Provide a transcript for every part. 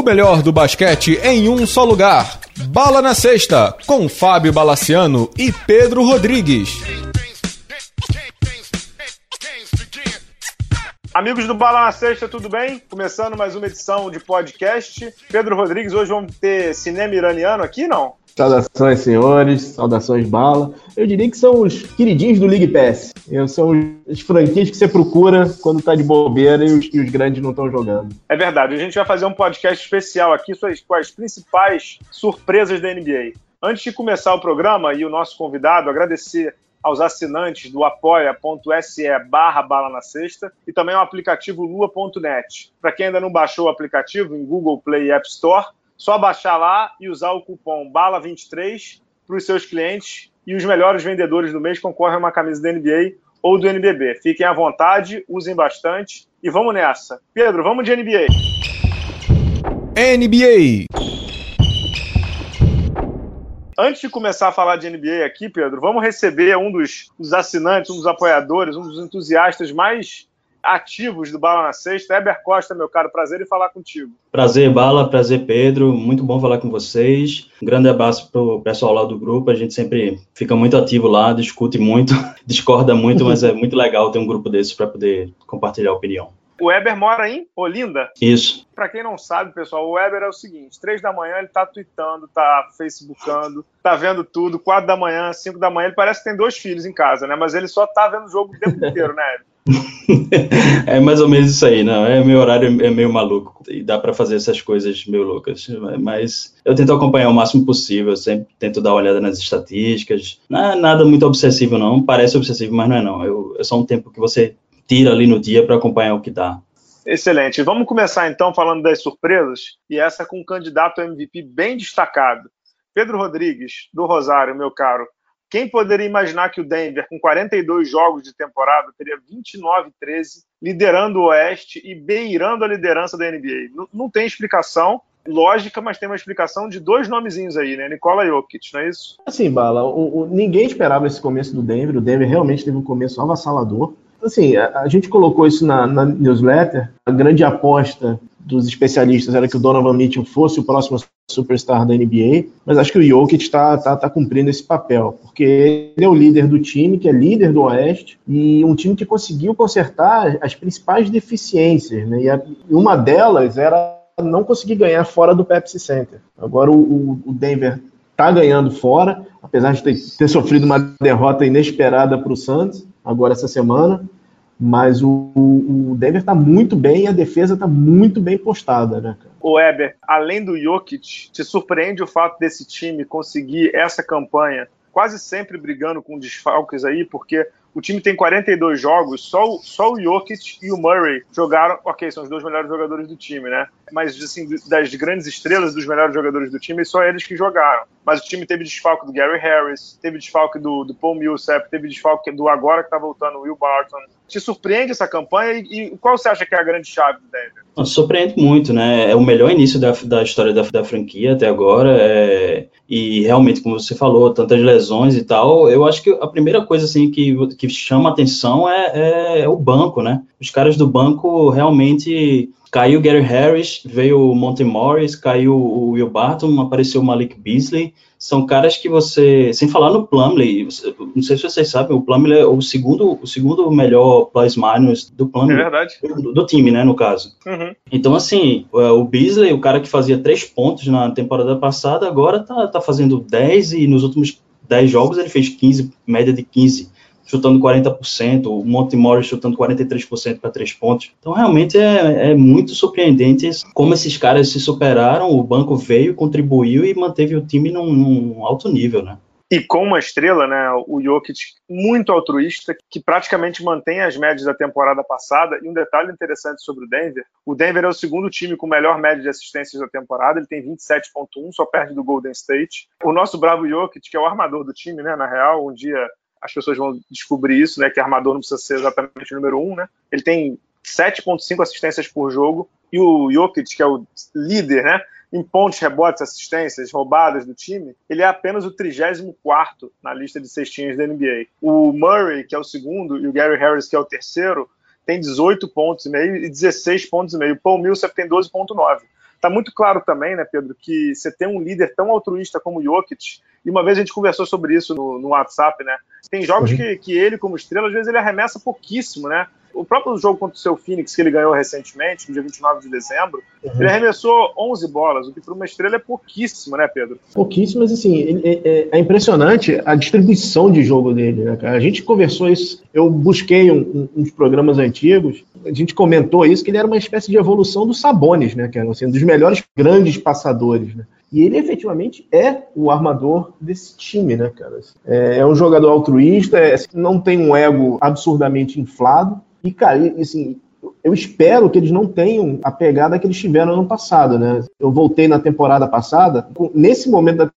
O melhor do basquete em um só lugar. Bala na Sexta, com Fábio Balaciano e Pedro Rodrigues. Amigos do Bala na Sexta, tudo bem? Começando mais uma edição de podcast. Pedro Rodrigues, hoje vamos ter cinema iraniano aqui, não? Saudações, senhores. Saudações, Bala. Eu diria que são os queridinhos do League Pass. São as franquias que você procura quando tá de bobeira e os, e os grandes não estão jogando. É verdade. A gente vai fazer um podcast especial aqui com as principais surpresas da NBA. Antes de começar o programa e o nosso convidado, agradecer aos assinantes do apoia.se barra bala na sexta e também ao aplicativo lua.net. Para quem ainda não baixou o aplicativo em Google Play e App Store, só baixar lá e usar o cupom BALA23 para os seus clientes e os melhores vendedores do mês concorrem a uma camisa da NBA ou do NBB. Fiquem à vontade, usem bastante e vamos nessa. Pedro, vamos de NBA. NBA. Antes de começar a falar de NBA aqui, Pedro, vamos receber um dos, dos assinantes, um dos apoiadores, um dos entusiastas mais ativos do Bala na Sexta. Eber Costa, meu caro, prazer em falar contigo. Prazer, Bala, prazer, Pedro. Muito bom falar com vocês. Um grande abraço para o pessoal lá do grupo. A gente sempre fica muito ativo lá, discute muito, discorda muito, mas é muito legal ter um grupo desses para poder compartilhar opinião. O Weber mora em Olinda? Isso. Para quem não sabe, pessoal, o Weber é o seguinte: três da manhã ele tá tweetando, tá facebookando, tá vendo tudo. Quatro da manhã, cinco da manhã, ele parece que tem dois filhos em casa, né? Mas ele só tá vendo o jogo o tempo inteiro, né? é mais ou menos isso aí, não. É meu horário é meio maluco e dá para fazer essas coisas meio loucas, mas eu tento acompanhar o máximo possível. Sempre tento dar uma olhada nas estatísticas. Não é nada muito obsessivo, não. Parece obsessivo, mas não é não. Eu, é só um tempo que você tira ali no dia para acompanhar o que dá. Excelente. Vamos começar então falando das surpresas e essa com um candidato a MVP bem destacado. Pedro Rodrigues, do Rosário, meu caro. Quem poderia imaginar que o Denver, com 42 jogos de temporada, teria 29-13, liderando o Oeste e beirando a liderança da NBA? Não, não, tem explicação lógica, mas tem uma explicação de dois nomezinhos aí, né? Nicola Jokic, não é isso? Assim, Bala, o, o, ninguém esperava esse começo do Denver. O Denver realmente teve um começo avassalador. Assim, a, a gente colocou isso na, na newsletter. A grande aposta dos especialistas era que o Donovan Mitchell fosse o próximo superstar da NBA, mas acho que o Jokic está tá, tá cumprindo esse papel, porque ele é o líder do time, que é líder do Oeste, e um time que conseguiu consertar as principais deficiências, né? E a, uma delas era não conseguir ganhar fora do Pepsi Center. Agora o, o Denver está ganhando fora, apesar de ter, ter sofrido uma derrota inesperada para o Santos agora essa semana. Mas o, o Denver está muito bem e a defesa está muito bem postada, né, cara? O Weber, além do Jokic, te surpreende o fato desse time conseguir essa campanha quase sempre brigando com desfalques aí, porque o time tem 42 jogos, só o, só o Jokic e o Murray jogaram. Ok, são os dois melhores jogadores do time, né? Mas, assim, das grandes estrelas, dos melhores jogadores do time, só eles que jogaram. Mas o time teve desfalque do Gary Harris, teve desfalque do, do Paul Millsap, teve desfalque do agora que tá voltando, o Will Barton. Te surpreende essa campanha e, e, qual você acha que é a grande chave do Denver? Surpreende muito, né? É o melhor início da, da história da, da franquia até agora. É, e realmente, como você falou, tantas lesões e tal, eu acho que a primeira coisa assim que, que chama atenção é, é, é o banco, né? Os caras do banco realmente caiu o Gary Harris, veio o Monte Morris, caiu o Will Barton, apareceu o Malik Beasley, são caras que você, sem falar no Plumlee, não sei se vocês sabem, o Plumlee é o segundo, o segundo melhor plus minus do Plumlee, é verdade. Do, do, time, né, no caso. Uhum. Então, assim, o Beasley, o cara que fazia três pontos na temporada passada, agora tá, tá fazendo 10 e nos últimos 10 jogos ele fez 15, média de 15 chutando 40%, o Monte Morris chutando 43% para três pontos. Então, realmente é, é, muito surpreendente como esses caras se superaram, o banco veio, contribuiu e manteve o time num, num alto nível, né? E com uma estrela, né, o Jokic muito altruísta, que praticamente mantém as médias da temporada passada. E um detalhe interessante sobre o Denver: o Denver é o segundo time com melhor média de assistências da temporada, ele tem 27,1, só perde do Golden State. O nosso bravo Jokic, que é o armador do time, né, na real, um dia as pessoas vão descobrir isso, né? Que armador não precisa ser exatamente o número um, né? Ele tem 7,5 assistências por jogo e o Jokic, que é o líder, né? Em pontos, rebotes, assistências, roubadas do time, ele é apenas o 34 na lista de cestinhas da NBA. O Murray, que é o segundo, e o Gary Harris, que é o terceiro, tem 18 pontos e meio e 16 pontos e meio. O Paul Millsap tem 12,9. Tá muito claro também, né, Pedro, que você tem um líder tão altruísta como o Jokic, e uma vez a gente conversou sobre isso no, no WhatsApp, né? Tem jogos uhum. que, que ele, como estrela, às vezes ele arremessa pouquíssimo, né? O próprio jogo contra o seu Phoenix, que ele ganhou recentemente, no dia 29 de dezembro, uhum. ele arremessou 11 bolas, o que para uma estrela é pouquíssimo, né, Pedro? Pouquíssimo, mas assim, ele, é, é, impressionante a distribuição de jogo dele, né, cara? A gente conversou isso, eu busquei um, um, uns programas antigos, a gente comentou isso, que ele era uma espécie de evolução do Sabonis, né, cara? Assim, dos melhores grandes passadores, né? E ele efetivamente é o armador desse time, né, cara? É, é um jogador altruísta, é, não tem um ego absurdamente inflado, e, cara, assim, eu espero que eles não tenham a pegada que eles tiveram ano passado, né? Eu voltei na temporada passada, nesse momento da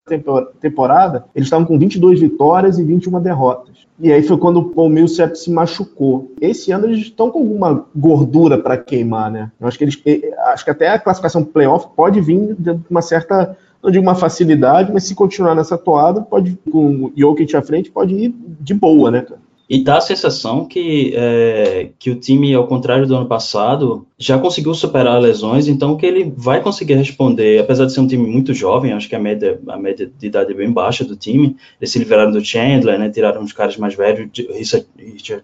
temporada, eles estavam com 22 vitórias e 21 derrotas. E aí foi quando o Paul Millsap se machucou. Esse ano eles estão com alguma gordura para queimar, né? Eu acho que eles, acho que até a classificação playoff pode vir de uma certa não digo uma facilidade, mas se continuar nessa toada, pode, com o Jokic à frente, pode ir de boa, né, cara? E dá a sensação que, é, que o time, ao contrário do ano passado, já conseguiu superar lesões, então que ele vai conseguir responder, apesar de ser um time muito jovem, acho que a média, a média de idade é bem baixa do time, eles se livraram do Chandler, né, tiraram os caras mais velhos, Richard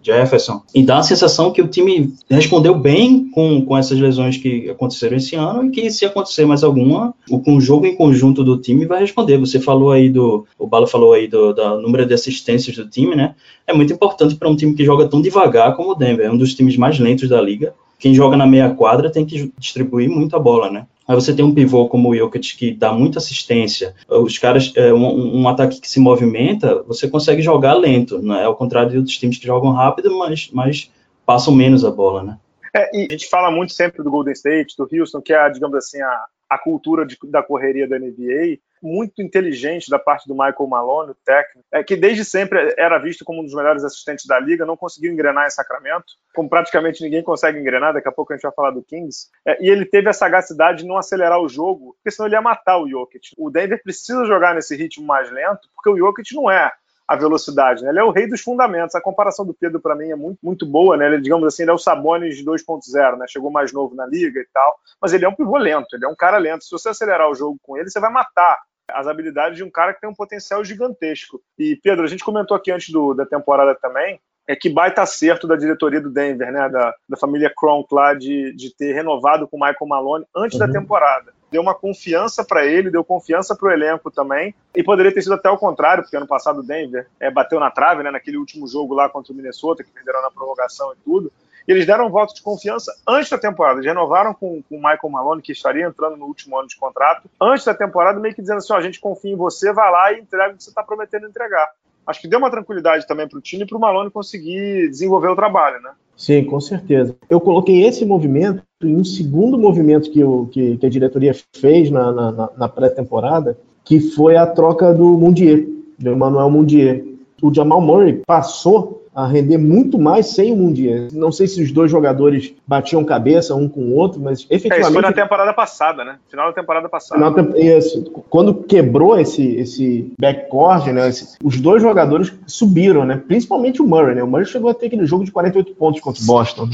Jefferson, e dá a sensação que o time respondeu bem com, com essas lesões que aconteceram esse ano e que se acontecer mais alguma, o, com o jogo em conjunto do time vai responder. Você falou aí do, o Bala falou aí do, do número de assistências do time, né, é muito importante para um time que joga tão devagar como o Denver, é um dos times mais lentos da liga, quem joga na meia quadra tem que distribuir muita bola, né? Aí você tem um pivô como o Jokic que dá muita assistência, os caras, é, um, um, ataque que se movimenta, você consegue jogar lento, né? Ao contrário de outros times que jogam rápido, mas, mas passam menos a bola, né? É, e a gente fala muito sempre do Golden State, do Houston, que é, digamos assim, a, a cultura de, da correria da NBA, muito inteligente da parte do Michael Malone, o técnico, é que desde sempre era visto como um dos melhores assistentes da liga, não conseguiu engrenar em Sacramento, como praticamente ninguém consegue engrenar, daqui a pouco a gente vai falar do Kings, é, e ele teve a sagacidade de não acelerar o jogo, porque senão ele ia matar o Jokic. O Denver precisa jogar nesse ritmo mais lento, porque o Jokic não é a velocidade. Né? Ele é o rei dos fundamentos. A comparação do Pedro, para mim, é muito, muito boa. Né? Ele, digamos assim, ele é o Sabonis 2.0, né? chegou mais novo na liga e tal, mas ele é um pivô lento, ele é um cara lento. Se você acelerar o jogo com ele, você vai matar as habilidades de um cara que tem um potencial gigantesco. E, Pedro, a gente comentou aqui antes do, da temporada também, é que baita acerto da diretoria do Denver, né, da, da família Kronk lá, de, de ter renovado com o Michael Malone antes uhum. da temporada. Deu uma confiança para ele, deu confiança para o elenco também, e poderia ter sido até o contrário, porque ano passado o Denver é, bateu na trave, né, naquele último jogo lá contra o Minnesota, que perderam na prorrogação e tudo. Eles deram um voto de confiança antes da temporada. Eles renovaram com, com o Michael Malone, que estaria entrando no último ano de contrato, antes da temporada, meio que dizendo assim: ó, a gente confia em você, vai lá e entrega o que você está prometendo entregar. Acho que deu uma tranquilidade também para o time e para o Malone conseguir desenvolver o trabalho, né? Sim, com certeza. Eu coloquei esse movimento em um segundo movimento que, o, que, que a diretoria fez na, na, na pré-temporada, que foi a troca do Mundier, do Emmanuel Mundier. O Jamal Murray passou a render muito mais sem o Mundial. Não sei se os dois jogadores batiam cabeça um com o outro, mas efetivamente. É, isso foi na temporada passada, né? Final da temporada passada. Isso. Quando quebrou esse, esse backcourt, né? Os dois jogadores subiram, né? Principalmente o Murray, né? O Murray chegou a ter aquele jogo de 48 pontos contra o Boston.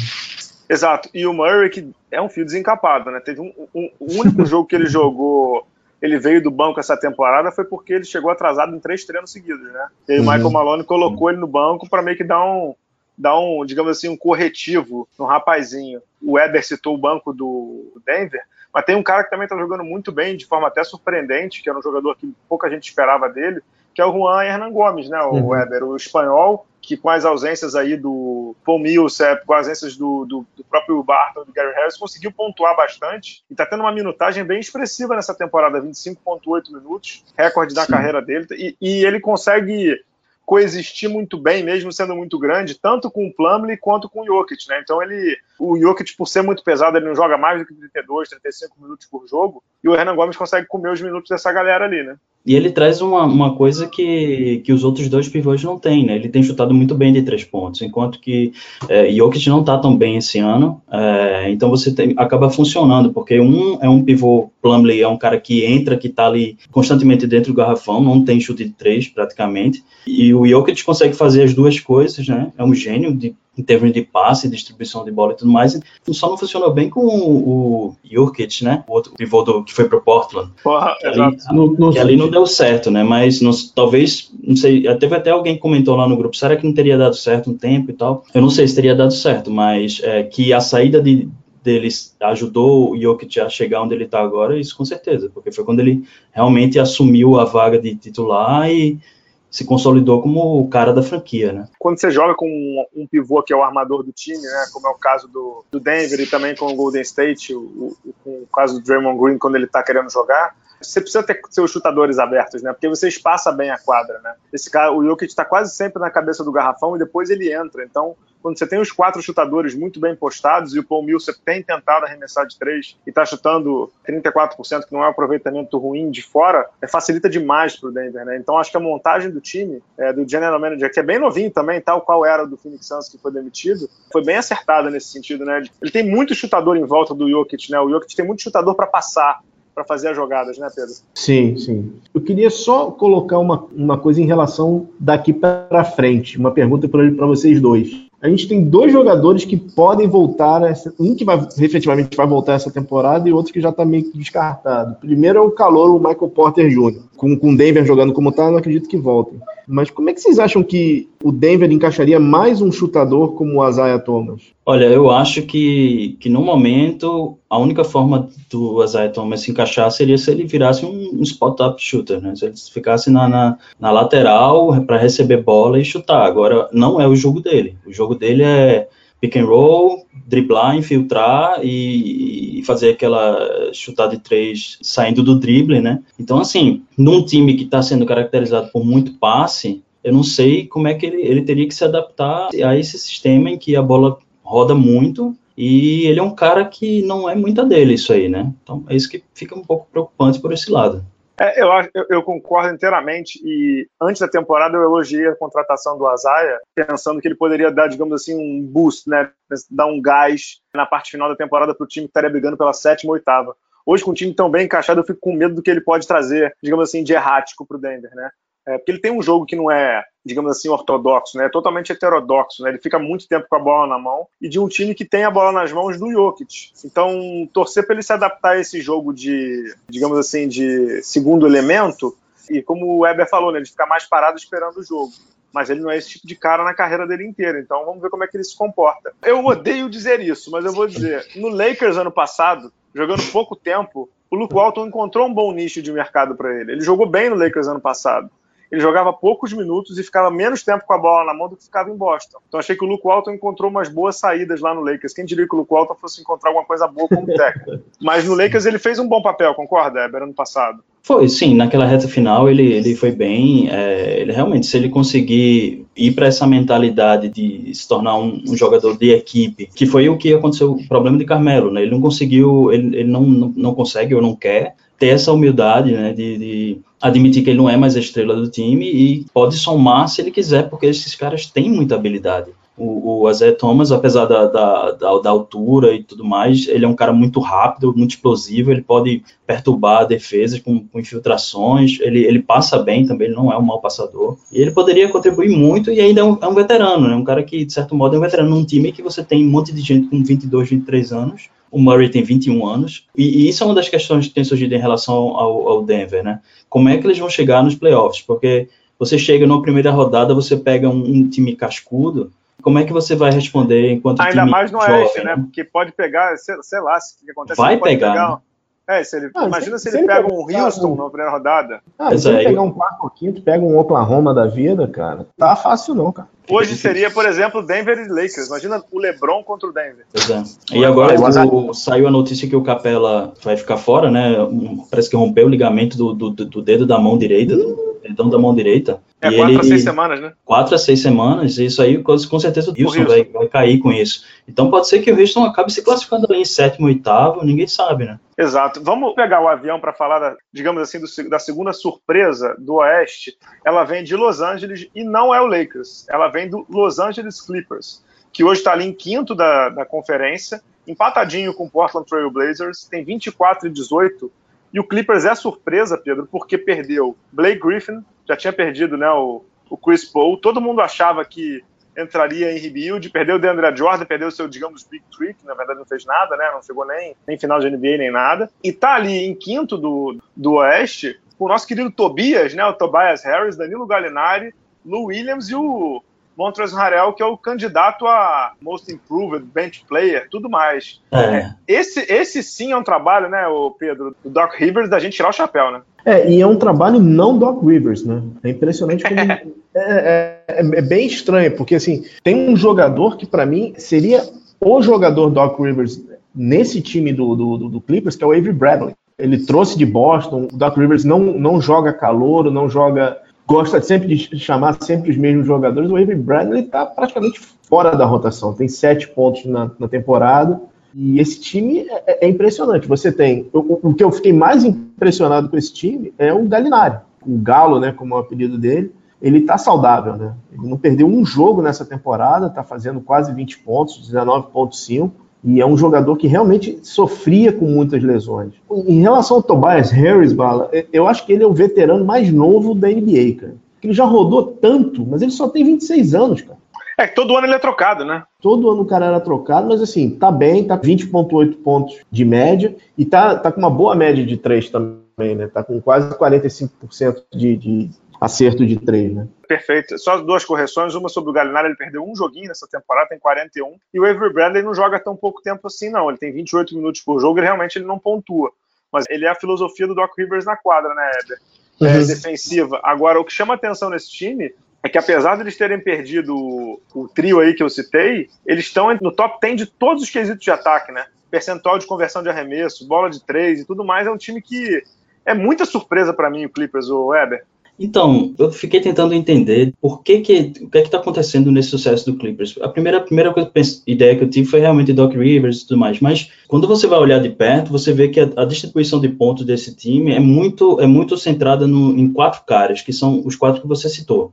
Exato. E o Murray, que é um fio desencapado, né? Teve um, um, o único jogo que ele jogou ele veio do banco essa temporada foi porque ele chegou atrasado em três treinos seguidos, né? E aí uhum. o Michael Malone colocou ele no banco para meio que dar um, dar um, digamos assim, um corretivo no rapazinho. O Weber citou o banco do Denver, mas tem um cara que também está jogando muito bem, de forma até surpreendente, que era um jogador que pouca gente esperava dele, que é o Juan Hernan Gomes, né? O uhum. Weber, o espanhol, que com as ausências aí do Paul Millsap, com as ausências do, do, do próprio Barton, do Gary Harris, conseguiu pontuar bastante e está tendo uma minutagem bem expressiva nessa temporada, 25,8 minutos, recorde da Sim. carreira dele, e, e ele consegue coexistir muito bem, mesmo sendo muito grande, tanto com o Plumlee quanto com o Jokic, né? Então ele, o Jokic por ser muito pesado, ele não joga mais do que 32, 35 minutos por jogo, e o Hernan Gomes consegue comer os minutos dessa galera ali, né? E ele traz uma, uma coisa que, que os outros dois pivôs não têm, né? Ele tem chutado muito bem de três pontos, enquanto que é, Jokic não está tão bem esse ano. É, então você tem, acaba funcionando, porque um é um pivô, Plumlee é um cara que entra, que está ali constantemente dentro do garrafão, não tem chute de três praticamente. E o Jokic consegue fazer as duas coisas, né? É um gênio de em termos de passe, distribuição de bola e tudo mais. Só não funcionou bem com o, Jokic, né? O outro pivô do, que foi pro Portland. Porra, que ali, no, que ali não deu certo, né? Mas não, talvez, não sei, teve até alguém que comentou lá no grupo, será que não teria dado certo um tempo e tal? Eu não sei se teria dado certo, mas é, que a saída de, deles ajudou o Jokic a chegar onde ele está agora, isso com certeza, porque foi quando ele realmente assumiu a vaga de titular e se consolidou como o cara da franquia, né? Quando você joga com um, um pivô que é o armador do time, né, como é o caso do, do Denver e também com o Golden State, o, o, o caso do Draymond Green quando ele está querendo jogar, você precisa ter seus chutadores abertos, né? Porque você espaça bem a quadra, né? Esse cara, o Jokic está quase sempre na cabeça do garrafão e depois ele entra. Então, quando você tem os quatro chutadores muito bem postados e o Paul Millsap tem tentado arremessar de três e está chutando 34%, que não é um aproveitamento ruim de fora, é, facilita demais para o Denver, né? Então acho que a montagem do time, é, do general manager, que é bem novinho também, tal qual era do Phoenix Suns que foi demitido, foi bem acertada nesse sentido, né? Ele tem muito chutador em volta do Jokic, né? O Jokic tem muito chutador para passar para fazer as jogadas, né, Pedro? Sim, sim. Eu queria só colocar uma, uma coisa em relação daqui para frente, uma pergunta para vocês dois a gente tem dois jogadores que podem voltar, um que vai, efetivamente vai voltar essa temporada e outro que já está meio que descartado. Primeiro é o calor, o Michael Porter Jr. Com, com o Denver jogando como está, não acredito que voltem. Mas como é que vocês acham que o Denver encaixaria mais um chutador como o Isaiah Thomas? Olha, eu acho que, que no momento a única forma do Isaiah Thomas se encaixar seria se ele virasse um, um spot-up shooter, né? Se ele ficasse na, na, na lateral para receber bola e chutar. Agora, não é o jogo dele. O jogo dele é pick and roll, driblar, infiltrar e, e, fazer aquela chutada de três saindo do drible, né? Então, assim, num time que está sendo caracterizado por muito passe, eu não sei como é que ele, ele teria que se adaptar a esse sistema em que a bola roda muito e ele é um cara que não é muita dele isso aí, né? Então é isso que fica um pouco preocupante por esse lado. É, eu, eu, eu, concordo inteiramente e antes da temporada eu elogiei a contratação do Azaia, pensando que ele poderia dar, digamos assim, um boost, né, dar um gás na parte final da temporada para o time que estaria brigando pela sétima ou oitava. Hoje, com o time tão bem encaixado, eu fico com medo do que ele pode trazer, digamos assim, de errático para o Denver, né? É, porque ele tem um jogo que não é, digamos assim, ortodoxo, né? Totalmente heterodoxo, né? Ele fica muito tempo com a bola na mão e de um time que tem a bola nas mãos do Jokic. Então, torcer para ele se adaptar a esse jogo de, digamos assim, de segundo elemento e como o Weber falou, né? De ficar mais parado esperando o jogo. Mas ele não é esse tipo de cara na carreira dele inteira. Então, vamos ver como é que ele se comporta. Eu odeio dizer isso, mas eu vou dizer. No Lakers ano passado, jogando pouco tempo, o Luke Walton encontrou um bom nicho de mercado para ele. Ele jogou bem no Lakers ano passado ele jogava poucos minutos e ficava menos tempo com a bola na mão do que ficava em Boston. Então achei que o Luke Walton encontrou umas boas saídas lá no Lakers. Quem diria que o Luke Walton fosse encontrar alguma coisa boa como técnico? Mas no Lakers ele fez um bom papel, concorda, Eber, ano passado? Foi, sim. Naquela reta final ele, ele foi bem. É, ele realmente, se ele conseguir ir para essa mentalidade de se tornar um, um, jogador de equipe, que foi o que aconteceu, o problema de Carmelo, né? Ele não conseguiu, ele, ele não, não, não consegue ou não quer ter essa humildade, né, de, de, admitir que ele não é mais a estrela do time e pode somar se ele quiser, porque esses caras têm muita habilidade. O, o Azé Thomas, apesar da, da, da, da, altura e tudo mais, ele é um cara muito rápido, muito explosivo, ele pode perturbar a defesa com, com, infiltrações, ele, ele passa bem também, ele não é um mau passador. E ele poderia contribuir muito e ainda é um, é um veterano, né? um cara que, de certo modo, é um veterano num time que você tem um monte de gente com 22, 23 anos, o Murray tem 21 anos, e, e, isso é uma das questões que tem surgido em relação ao, ao, Denver, né? Como é que eles vão chegar nos playoffs? Porque você chega na primeira rodada, você pega um, um time cascudo, como é que você vai responder enquanto Ainda mais no Oeste, né? Porque pode pegar, sei, sei lá, o que acontece. Vai pegar. pegar né? É, se ele, ah, imagina se, se ele pega um Houston um... na primeira rodada. Ah, se ele pegar um quarto ou quinto, pega um Oklahoma da vida, cara, tá fácil não, cara. Hoje seria, por exemplo, Denver e Lakers. Imagina o LeBron contra o Denver. Pois é. E agora o, saiu a notícia que o Capela vai ficar fora, né? Parece que rompeu o ligamento do, do, do dedo da mão direita, do dedão da mão direita. É, e quatro ele, a seis semanas, né? Quatro a seis semanas, isso aí com certeza o Houston, Vai, vai cair com isso. Então pode ser que o Houston acabe se classificando ali em sétimo, oitavo, ninguém sabe, né? Exato. Vamos pegar o avião para falar, da, digamos assim, do, da segunda surpresa do Oeste. Ela vem de Los Angeles e não é o Lakers. Ela vem do Los Angeles Clippers, que hoje está ali em quinto da, da conferência, empatadinho com o Portland Trail Blazers, tem 24 e 18. E o Clippers é surpresa, Pedro, porque perdeu Blake Griffin, já tinha perdido né, o, o Chris Paul. Todo mundo achava que entraria em rebuild, perdeu o DeAndre Jordan, perdeu o seu, digamos, Big Trick, na verdade não fez nada, né? Não chegou nem, nem final de NBA nem nada. E tá ali em quinto do, do Oeste, o nosso querido Tobias, né? O Tobias Harris, Danilo Gallinari, Lou Williams e o Montrezl Harrell, que é o candidato a Most Improved, Bench Player, tudo mais. É. Esse, esse sim é um trabalho, né, o Pedro, do Doc Rivers, da gente tirar o chapéu, né? É, e é um trabalho não Doc Rivers, né? É impressionante como. é, é, é, bem estranho, porque assim, tem um jogador que para mim seria o jogador Doc Rivers nesse time do, do, do, Clippers, que é o Avery Bradley. Ele trouxe de Boston, o Doc Rivers não, não joga calor, não joga gosta sempre de chamar sempre os mesmos jogadores. O Avery Bradley está praticamente fora da rotação, tem sete pontos na, na temporada. E esse time é, é impressionante. Você tem. O, o, que eu fiquei mais impressionado com esse time é o Galinari, o Galo, né, como é o apelido dele. Ele está saudável, né? Ele não perdeu um jogo nessa temporada, está fazendo quase 20 pontos, 19,5 e é um jogador que realmente sofria com muitas lesões. Em relação ao Tobias Harris, Bala, eu acho que ele é o veterano mais novo da NBA, cara. Ele já rodou tanto, mas ele só tem 26 anos, cara. É que todo ano ele é trocado, né? Todo ano o cara era trocado, mas assim, tá bem, tá 20,8 pontos de média e tá, tá com uma boa média de 3 também, né? Tá com quase 45% de, de acerto de 3, né? Perfeito. Só duas correções. Uma sobre o Galinari, ele perdeu um joguinho nessa temporada, tem 41. E o Avery Bradley não joga tão pouco tempo assim, não. Ele tem 28 minutos por jogo e realmente ele não pontua. Mas ele é a filosofia do Doc Rivers na quadra, né, Heber? É, uhum. defensiva. Agora, o que chama atenção nesse time é que apesar de eles terem perdido o, o trio aí que eu citei, eles estão no top 10 de todos os quesitos de ataque, né? Percentual de conversão de arremesso, bola de três e tudo mais. É um time que é muita surpresa para mim, o Clippers, o Weber. Então, eu fiquei tentando entender por que que, o que é está acontecendo nesse sucesso do Clippers. A primeira, a primeira ideia que eu tive foi realmente Doc Rivers e tudo mais, mas quando você vai olhar de perto, você vê que a, a distribuição de pontos desse time é muito, é muito centrada no, em quatro caras, que são os quatro que você citou.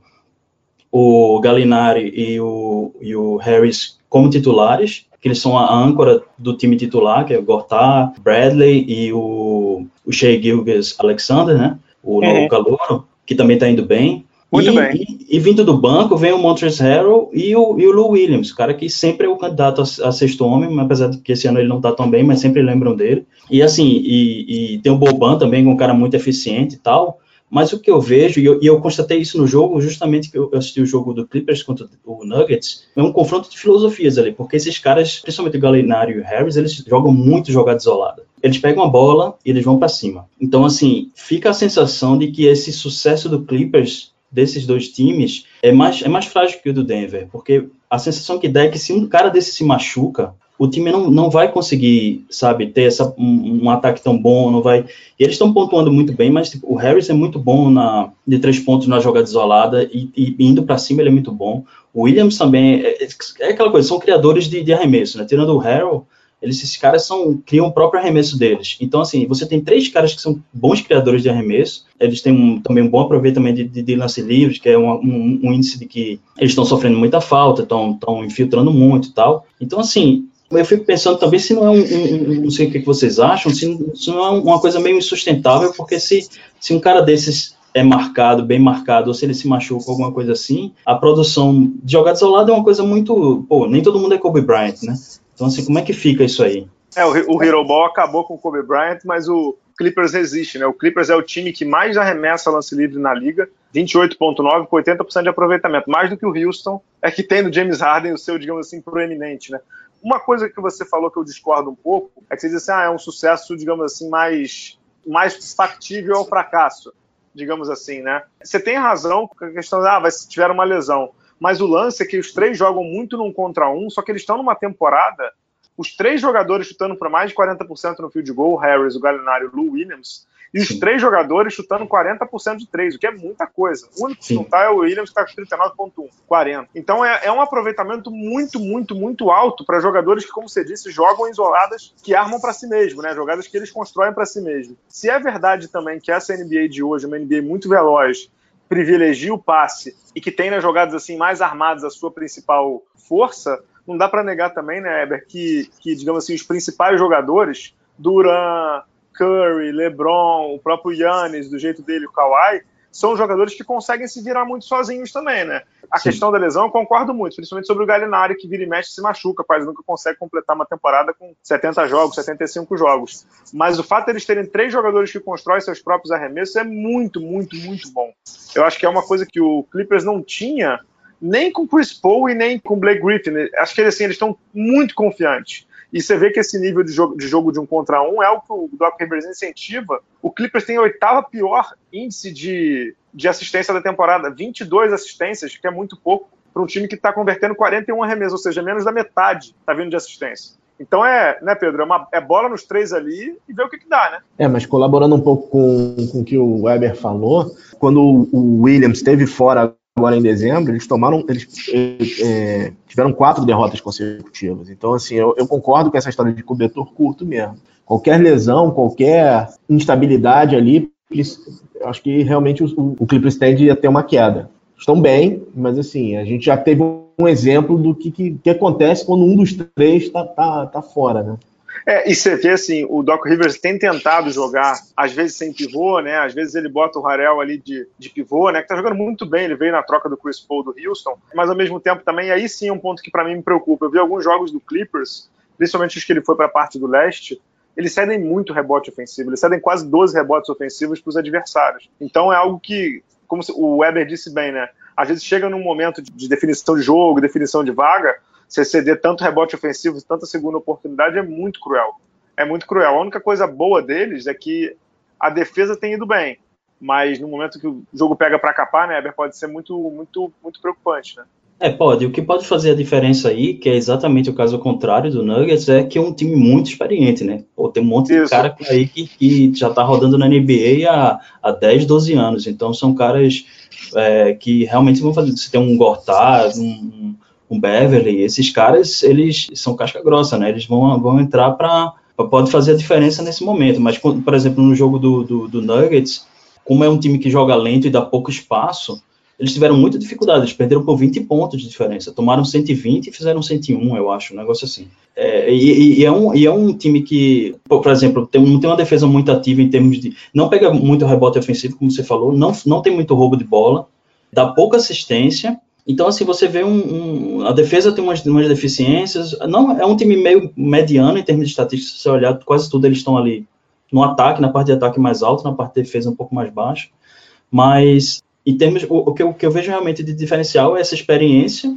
O Gallinari e o, e o Harris como titulares, que eles são a âncora do time titular, que é o Gortat, Bradley e o, o Shea Gilgis Alexander, né? O novo uhum. calouro que também está indo bem. Muito e, bem. E, e, vindo do banco vem o Montrezl Harrell e o, e o Lou Williams, o cara que sempre é o candidato a, a sexto homem, apesar de que esse ano ele não está tão bem, mas sempre lembram dele. E assim, e, e tem o Boban também, um cara muito eficiente e tal. Mas o que eu vejo, e eu, e eu, constatei isso no jogo, justamente que eu assisti o jogo do Clippers contra o Nuggets, é um confronto de filosofias ali, porque esses caras, principalmente o Gallinari e o Harris, eles jogam muito jogada isolada. Eles pegam a bola e eles vão para cima. Então, assim, fica a sensação de que esse sucesso do Clippers desses dois times é mais, é mais frágil que o do Denver, porque a sensação que dá é que se um cara desse se machuca, o time não, não vai conseguir, sabe, ter essa, um, um ataque tão bom, não vai... E eles estão pontuando muito bem, mas tipo, o Harris é muito bom na, de três pontos na jogada isolada e, e indo para cima ele é muito bom. O Williams também, é, é, é, aquela coisa, são criadores de, de arremesso, né? Tirando o Harrell, eles, esses caras são, criam o próprio arremesso deles. Então, assim, você tem três caras que são bons criadores de arremesso, eles têm um, também um bom aproveitamento de, de, de lance livre, que é um, um, um, índice de que eles estão sofrendo muita falta, estão infiltrando muito e tal. Então, assim, eu fico pensando também se não é um, um, não sei o que vocês acham, se, se não é uma coisa meio insustentável, porque se, se um cara desses é marcado, bem marcado, ou se ele se machuca, alguma coisa assim, a produção de jogada isolada é uma coisa muito, pô, nem todo mundo é Kobe Bryant, né? Então, assim, como é que fica isso aí? É, o, o acabou com o Kobe Bryant, mas o Clippers resiste, né? O Clippers é o time que mais arremessa lance livre na liga, 28.9 com 80% de aproveitamento, mais do que o Houston, é que tem no James Harden o seu, digamos assim, proeminente, né? Uma coisa que você falou que eu discordo um pouco é que você diz assim, ah, é um sucesso, digamos assim, mais, mais factível ao fracasso, digamos assim, né? Você tem razão com a questão, ah, vai, se tiver uma lesão, mas o lance é que os três jogam muito num contra um, só que eles estão numa temporada, os três jogadores chutando para mais de 40% no field goal, Harris, o Gallinari e o Lou Williams, e os Sim. três jogadores chutando 40% de três, o que é muita coisa. O único que não está é o Williams, que está com 39,1, 40. Então é, é um aproveitamento muito, muito, muito alto para jogadores que, como você disse, jogam isoladas que armam para si mesmo, né? Jogadas que eles constroem para si mesmo. Se é verdade também que essa NBA de hoje é uma NBA muito veloz, privilegia o passe e que tem nas jogadas assim mais armadas a sua principal força, não dá para negar também, né, Eber, que, que digamos assim os principais jogadores, Duran, Curry, LeBron, o próprio Yannis, do jeito dele, o Kawhi, são jogadores que conseguem se virar muito sozinhos também, né? A Sim. questão da lesão eu concordo muito, principalmente sobre o Galinari, que vira e mexe se machuca, quase nunca consegue completar uma temporada com 70 jogos, 75 jogos. Mas o fato de eles terem três jogadores que constroem seus próprios arremessos é muito, muito, muito bom. Eu acho que é uma coisa que o Clippers não tinha nem com Chris Paul e nem com Blake Griffin. Acho que assim, eles estão muito confiantes. E você vê que esse nível de jogo, de jogo de um contra um é o que o Doc Rivers incentiva. O Clippers tem a oitava pior índice de, de assistência da temporada, 22 assistências, que é muito pouco para um time que está convertendo 41 arremessos, ou seja, menos da metade está vindo de assistência. Então é, né, Pedro, é, uma, é bola nos três ali e ver o que, que dá, né? É, mas colaborando um pouco com, com o que o Weber falou, quando o Williams esteve fora agora em dezembro, eles tomaram, eles é, tiveram quatro derrotas consecutivas. Então, assim, eu, eu, concordo com essa história de cobertor curto mesmo. Qualquer lesão, qualquer instabilidade ali, acho que realmente o, o Clippers tende a ter uma queda. Estão bem, mas assim, a gente já teve um exemplo do que, que, que acontece quando um dos três está tá, tá fora, né? É, e você vê assim, o Doc Rivers tem tentado jogar, às vezes sem pivô, né? Às vezes ele bota o Harrell ali de, de pivô, né? Que tá jogando muito bem, ele veio na troca do Chris Paul do Houston, mas ao mesmo tempo também, aí sim é um ponto que para mim me preocupa. Eu vi alguns jogos do Clippers, principalmente os que ele foi para a parte do leste, eles cedem muito rebote ofensivo, eles cedem quase 12 rebotes ofensivos para os adversários. Então é algo que, como o Weber disse bem, né? Às vezes chega num momento de definição de jogo, definição de vaga, você ceder tanto rebote ofensivo, tanta segunda oportunidade é muito cruel. É muito cruel. A única coisa boa deles é que a defesa tem ido bem, mas no momento que o jogo pega para capar, né, Eber, pode ser muito, muito, muito preocupante, né? É, pode. O que pode fazer a diferença aí, que é exatamente o caso contrário do Nuggets, é que é um time muito experiente, né? Pô, tem um monte Isso. de cara aí que, que já tá rodando na NBA há, há 10, 12 anos. Então são caras é, que realmente vão fazer. Você tem um Gortat, um, com Beverly, esses caras, eles são casca grossa, né? Eles vão, vão entrar para pode fazer a diferença nesse momento. Mas, por exemplo, no jogo do, do, do, Nuggets, como é um time que joga lento e dá pouco espaço, eles tiveram muita dificuldade. Eles perderam por 20 pontos de diferença. Tomaram 120 e fizeram 101, eu acho, um negócio assim. É, e, e, é um, e é um time que, por exemplo, tem, não tem uma defesa muito ativa em termos de. Não pega muito rebote ofensivo, como você falou, não, não tem muito roubo de bola, dá pouca assistência então, assim, você vê um, um, a defesa tem umas, umas deficiências. Não, é um time meio mediano em termos de estatística. Se você olhar, quase tudo eles estão ali no ataque, na parte de ataque mais alto, na parte de defesa um pouco mais baixa. Mas, em termos, o, o, que, eu, o que eu vejo realmente de diferencial é essa experiência.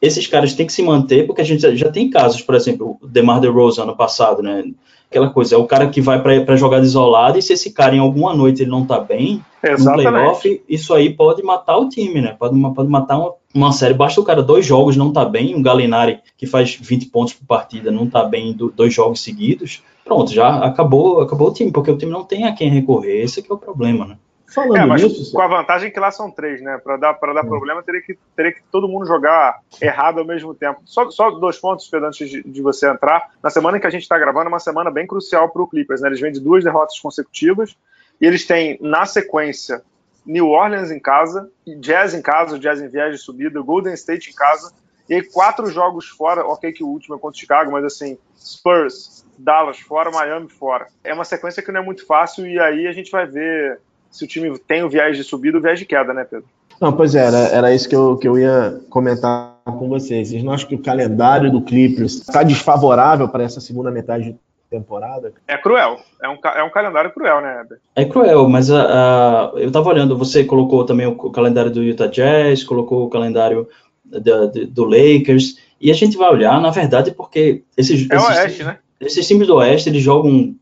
Esses caras têm que se manter, porque a gente já, já tem casos, por exemplo, o DeMar DeRozan ano passado, né? Aquela coisa, é o cara que vai para jogar isolado e se esse cara em alguma noite ele não tá bem Exatamente. no playoff, isso aí pode matar o time, né? Pode, pode matar uma, uma série. Basta o cara dois jogos não tá bem, um Galinari que faz 20 pontos por partida não tá bem do, dois jogos seguidos, pronto, já acabou, acabou o time, porque o time não tem a quem recorrer, esse é o problema, né? Falando é, mas nisso, com a vantagem que lá são três, né? Para dar, pra dar é. problema, teria que, teria que todo mundo jogar errado ao mesmo tempo. Só, só dois pontos, Pedro, antes de, de você entrar. Na semana que a gente está gravando, é uma semana bem crucial para o Clippers, né? Eles vêm de duas derrotas consecutivas e eles têm, na sequência, New Orleans em casa, Jazz em casa, Jazz em viagem de subida, Golden State em casa, e aí quatro jogos fora, ok que o último é contra o Chicago, mas assim, Spurs, Dallas fora, Miami fora. É uma sequência que não é muito fácil e aí a gente vai ver se o time tem o viés de subida ou o viés de queda, né, Pedro? Não, pois é, era, era isso que eu, que eu ia comentar com vocês. Vocês não acham que o calendário do Clippers está desfavorável para essa segunda metade de temporada? É cruel. É um, é um calendário cruel, né, Eber? É cruel, mas uh, uh, eu estava olhando, você colocou também o, calendário do Utah Jazz, colocou o calendário do, do, do Lakers, e a gente vai olhar, na verdade, porque esses, é esses, Oeste, né? esses times do Oeste, eles jogam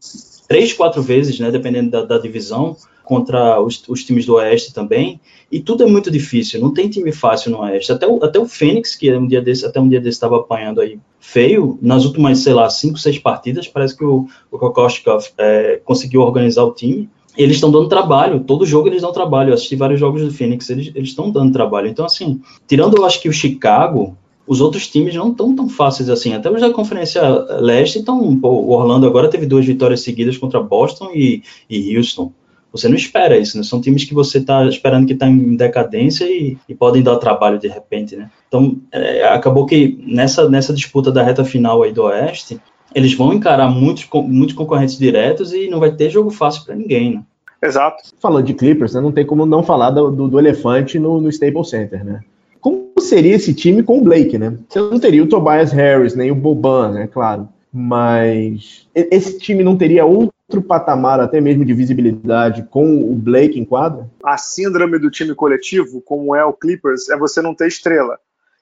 três, quatro vezes, né, dependendo da, da divisão, contra os, os, times do Oeste também, e tudo é muito difícil, não tem time fácil no Oeste. Até o, até o Fênix, que um dia desse, até um dia desse estava apanhando aí feio, nas últimas, sei lá, cinco, seis partidas, parece que o, o Kokoschkov é, conseguiu organizar o time. Eles estão dando trabalho, todo jogo eles dão trabalho. Eu assisti vários jogos do Phoenix, eles estão dando trabalho. Então, assim, tirando eu acho que o Chicago, os outros times não estão tão fáceis assim. Até os da Conferência Leste estão. O Orlando agora teve duas vitórias seguidas contra Boston e, e Houston. Você não espera isso, né? São times que você está esperando que está em decadência e, e, podem dar trabalho de repente, né? Então, é, acabou que nessa, nessa disputa da reta final aí do Oeste, eles vão encarar muitos, muitos concorrentes diretos e não vai ter jogo fácil para ninguém, né? Exato. Falando de Clippers, né, não tem como não falar do, do, do elefante no, no Staples Center, né? Como seria esse time com o Blake, né? Você não teria o Tobias Harris, nem o Boban, né? Claro. Mas esse time não teria outro patamar, até mesmo de visibilidade, com o Blake em quadra? A síndrome do time coletivo, como é o Clippers, é você não ter estrela.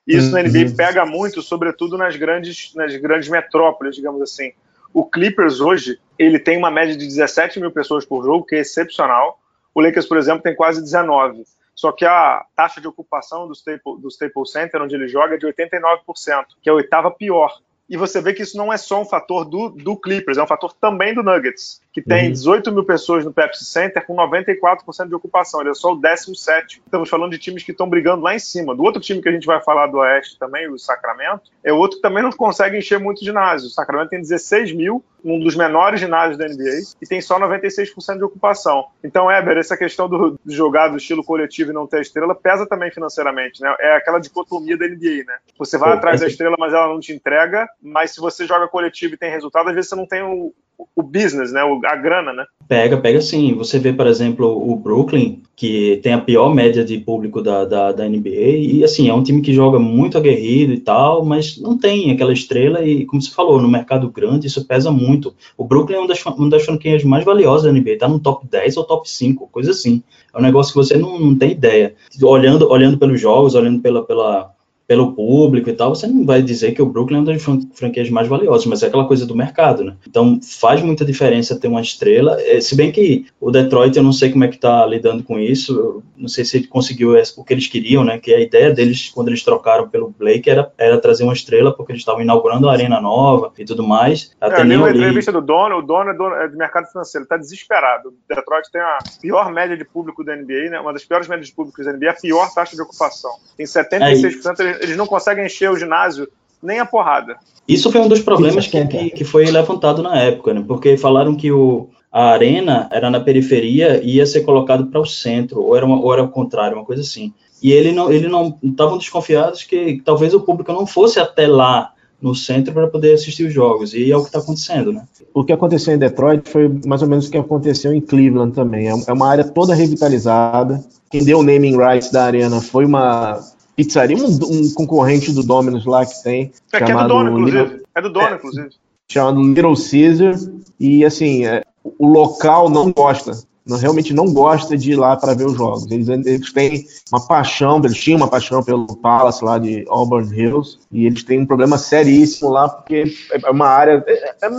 Isso uhum. na NBA pega muito, sobretudo nas grandes, nas grandes metrópoles, digamos assim. O Clippers hoje, ele tem uma média de 17 mil pessoas por jogo, que é excepcional. O Lakers, por exemplo, tem quase 19. Só que a taxa de ocupação do Staples, do Staples Center, onde ele joga, é de 89%, que é a oitava pior e você vê que isso não é só um fator do, do Clippers, é um fator também do Nuggets, que tem uhum. 18 mil pessoas no Pepsi Center com 94% de ocupação. Ele é só o 17. Estamos falando de times que estão brigando lá em cima. Do outro time que a gente vai falar do Oeste também, o Sacramento, é outro que também não consegue encher muito ginásio. O Sacramento tem 16 mil, um dos menores ginásios da NBA, e tem só 96% de ocupação. Então, Eber, essa questão do, de jogar do estilo coletivo e não ter estrela pesa também financeiramente, né? É aquela dicotomia da NBA, né? Você vai Pô, atrás da estrela, mas ela não te entrega, mas se você joga coletivo e tem resultado, às vezes você não tem o, o business, né? a grana, né? Pega, pega sim. Você vê, por exemplo, o Brooklyn, que tem a pior média de público da, da, da, NBA, e assim, é um time que joga muito aguerrido e tal, mas não tem aquela estrela, e como você falou, no mercado grande isso pesa muito. O Brooklyn é uma das, uma das franquias mais valiosas da NBA, tá no top 10 ou top 5, coisa assim. É um negócio que você não, não tem ideia. Olhando, olhando pelos jogos, olhando pela, pela pelo público e tal, você não vai dizer que o Brooklyn é uma das franquias mais valiosas, mas é aquela coisa do mercado, né? Então faz muita diferença ter uma estrela, é, se bem que o Detroit, eu não sei como é que tá lidando com isso, eu não sei se ele conseguiu o que eles queriam, né? Que a ideia deles, quando eles trocaram pelo Blake, era, era trazer uma estrela, porque eles estavam inaugurando a arena nova e tudo mais. Até é, nem uma entrevista do dono, o dono é, dono é do mercado financeiro, ele tá desesperado. O Detroit tem a pior média de público da NBA, né? Uma das piores médias de público da NBA, a pior taxa de ocupação. Tem 76%, é, eles não conseguem encher o ginásio nem a porrada. Isso foi um dos problemas que, que, que foi levantado na época, né? Porque falaram que o, a arena era na periferia e ia ser colocado para o centro, ou era, uma, ou era o contrário, uma coisa assim. E ele não, ele não estavam desconfiados que talvez o público não fosse até lá no centro para poder assistir os jogos. E é o que está acontecendo, né? O que aconteceu em Detroit foi mais ou menos o que aconteceu em Cleveland também. É, é uma área toda revitalizada. Quem deu o naming rights da arena foi uma pizzaria, um, um, concorrente do Domino's lá que tem. É que é do dono, inclusive. Little, é do dono, é, inclusive. Chamado Little Caesar. E assim, é, o local não gosta. Não, realmente não gosta de ir lá para ver os jogos. Eles, eles têm uma paixão, eles tinham uma paixão pelo Palace lá de Auburn Hills, e eles têm um problema seríssimo lá, porque é uma área. É, é,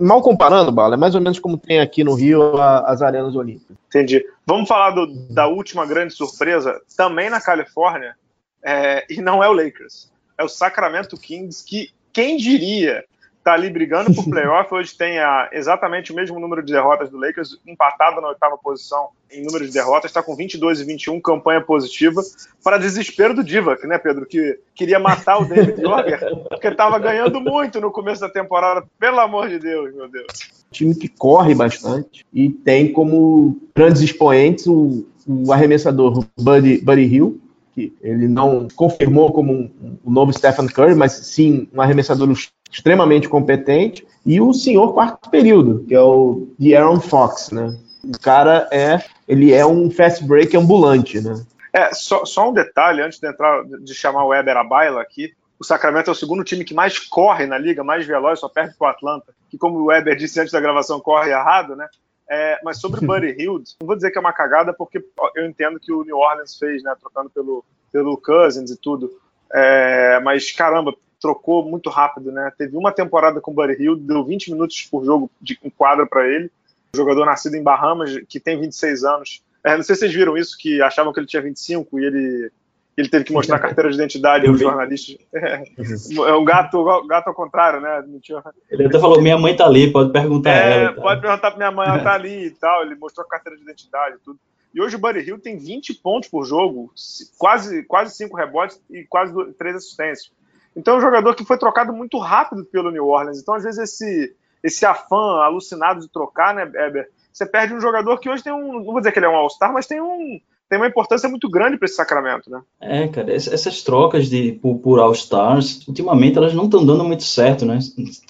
mal comparando, Bala, é mais ou menos como tem aqui no Rio a, as arenas olímpicas. Entendi. Vamos falar do, da última grande surpresa, também na Califórnia, é, e não é o Lakers. É o Sacramento Kings, que quem diria tá ali brigando por playoff. Hoje tem a, exatamente o mesmo número de derrotas do Lakers, empatado na oitava posição em número de derrotas, está com 22 e 21, campanha positiva, para desespero do Divac, né, Pedro? Que queria matar o David Jorger, porque estava ganhando muito no começo da temporada. Pelo amor de Deus, meu Deus. Time que corre bastante e tem como grandes expoentes o, o arremessador Buddy, Buddy Hill, que ele não confirmou como um, novo Stephen Curry, mas sim um arremessador extremamente competente, e o senhor quarto período, que é o Aaron Fox, né? O cara é, ele é um fast break ambulante, né? É, só, só um detalhe antes de entrar, de chamar o Weber a baila aqui, o Sacramento é o segundo time que mais corre na liga, mais veloz, só perde para o Atlanta, que como o Weber disse antes da gravação, corre errado, né? É, mas sobre o Buddy Hield, não vou dizer que é uma cagada, porque eu entendo que o New Orleans fez, né? Trocando pelo, pelo Cousins e tudo. É, mas caramba, trocou muito rápido, né? Teve uma temporada com o Buddy Hield, deu 20 minutos por jogo de um quadra para ele. jogador nascido em Bahamas, que tem 26 anos. É, não sei se vocês viram isso, que achavam que ele tinha 25 e ele ele teve que mostrar a carteira de identidade aos jornalistas. É, é um gato, gato ao contrário, né? Ele até falou: minha mãe tá ali, pode perguntar é, ela. Pode perguntar pra minha mãe, ela tá ali e tal. Ele mostrou a carteira de identidade e tudo. E hoje o Buddy Hill tem 20 pontos por jogo, quase, quase 5 rebotes e quase 3 assistências. Então é um jogador que foi trocado muito rápido pelo New Orleans. Então, às vezes, esse, esse afã alucinado de trocar, né, Eber? Você perde um jogador que hoje tem um. Não vou dizer que ele é um All-Star, mas tem um tem uma importância muito grande para esse Sacramento, né? É, cara, essas trocas de por, por All Stars, ultimamente elas não estão dando muito certo, né?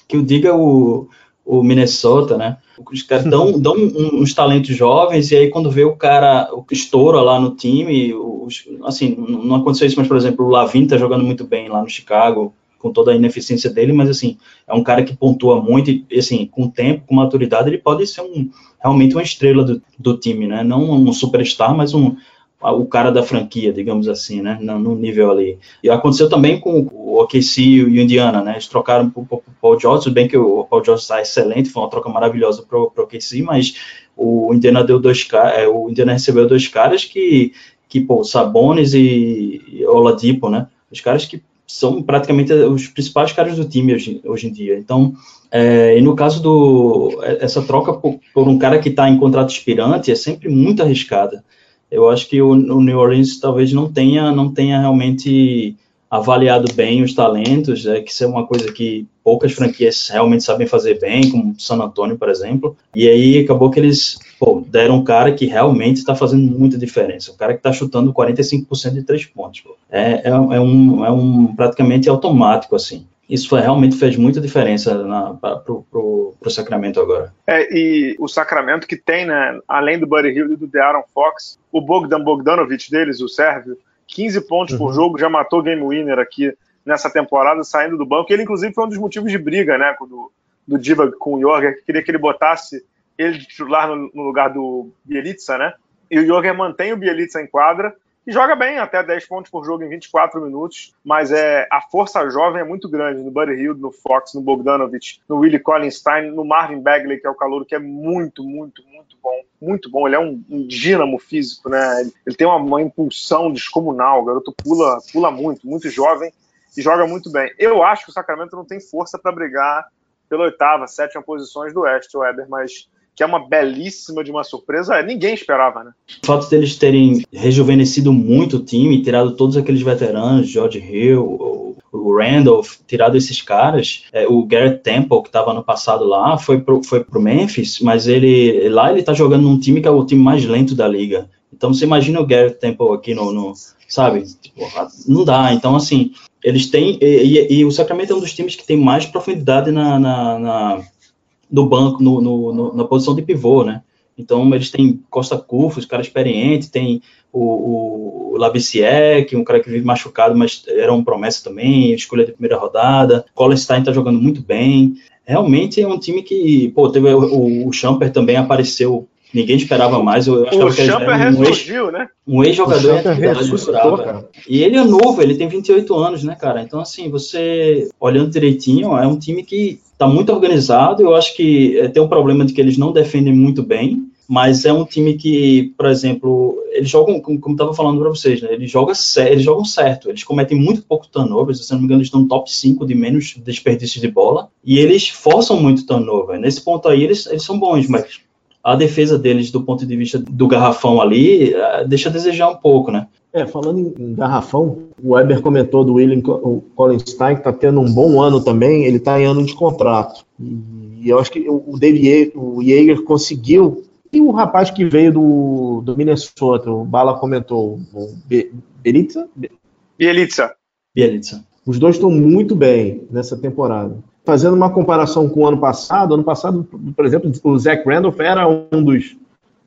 Que eu diga o, o Minnesota, né? Os caras dão, dão uns talentos jovens e aí quando vê o cara o estoura lá no time, os, assim, não aconteceu isso, mas por exemplo, o Lavin tá jogando muito bem lá no Chicago, com toda a ineficiência dele, mas assim, é um cara que pontua muito e assim, com o tempo, com maturidade, ele pode ser um realmente uma estrela do, do time, né? Não um superstar, mas um o cara da franquia, digamos assim, né, no, nível ali. E aconteceu também com o OKC e o Indiana, né, eles trocaram por, por Paul George, bem que o Paul George está excelente, foi uma troca maravilhosa para o OKC, mas o Indiana deu dois é, o Indiana recebeu dois caras que, que pô, Sabonis e Oladipo, né, os caras que são praticamente os principais caras do time hoje, hoje em dia. Então, é, e no caso do essa troca por, por um cara que está em contrato expirante é sempre muito arriscada. Eu acho que o, o, New Orleans talvez não tenha não tenha realmente avaliado bem os talentos, é que isso é uma coisa que poucas franquias realmente sabem fazer bem, como San Antonio, por exemplo. E aí acabou que eles pô, deram um cara que realmente está fazendo muita diferença. O cara que está chutando 45% de três pontos. É, é, é, um, é um praticamente automático, assim. Isso foi, realmente fez muita diferença para o Sacramento agora. É, e o Sacramento que tem, né, além do Buddy Hill e do De'Aaron Fox, o Bogdan Bogdanovic deles, o sérvio, 15 pontos uhum. por jogo, já matou game winner aqui nessa temporada, saindo do banco. Ele, inclusive, foi um dos motivos de briga, né, do, do Diva com o Jorger, que queria que ele botasse ele de titular no, no, lugar do Bielitsa, né? E o Jorger mantém o Bielitsa em quadra e joga bem, até 10 pontos por jogo em 24 minutos, mas é a força jovem é muito grande no Buddy Hill, no Fox, no Bogdanovich, no Willie Collinstein, no Marvin Bagley, que é o calor que é muito, muito, muito bom, muito bom. Ele é um, um dínamo físico, né? Ele, ele tem uma, uma, impulsão descomunal, o garoto pula, pula muito, muito jovem e joga muito bem. Eu acho que o Sacramento não tem força para brigar pela oitava, sétima posições do Oeste, Weber, mas que é uma belíssima de uma surpresa, é, ninguém esperava, né? O fato deles terem rejuvenescido muito o time, tirado todos aqueles veteranos, George Hill, o Randolph, tirado esses caras, é, o Garrett Temple, que estava no passado lá, foi pro, foi pro Memphis, mas ele lá ele tá jogando num time que é o time mais lento da liga. Então você imagina o Garrett Temple aqui no, no sabe? Tipo, não dá. Então, assim, eles têm. E, e, e, o Sacramento é um dos times que tem mais profundidade na, na, na do banco, no, no, no, na posição de pivô, né? Então, eles têm Costa Cufos, cara experiente, tem o, o Lavicier, que é um cara que vive machucado, mas era uma promessa também, escolha de primeira rodada. Colestein tá jogando muito bem. Realmente é um time que, pô, teve o, o, o Champer também apareceu Ninguém esperava mais. Eu o Champer ressurgiu, um né? Um ex-jogador E ele é novo, ele tem 28 anos, né, cara? Então, assim, você olhando direitinho, é um time que está muito organizado. Eu acho que é, tem um problema de que eles não defendem muito bem, mas é um time que, por exemplo, eles jogam, como, estava falando para vocês, né, eles, jogam, eles jogam certo, eles cometem muito pouco turnovers, se não me engano, eles estão top 5 de menos desperdícios de bola, e eles forçam muito turnover. Nesse ponto aí, eles, eles são bons, mas a defesa deles, do ponto de vista do garrafão ali, eh, deixa a desejar um pouco, né? É, falando em garrafão, o Weber comentou do William Collinstein, que está tendo um bom ano também, ele está em ano de contrato. E eu acho que o David o Jaeger conseguiu. E o rapaz que veio do, do Minnesota, o Bala comentou, o Bielitsa? Bielitsa. Bielitsa. Os dois estão muito bem nessa temporada fazendo uma comparação com o ano passado, ano passado, por exemplo, o Zach Randolph era um dos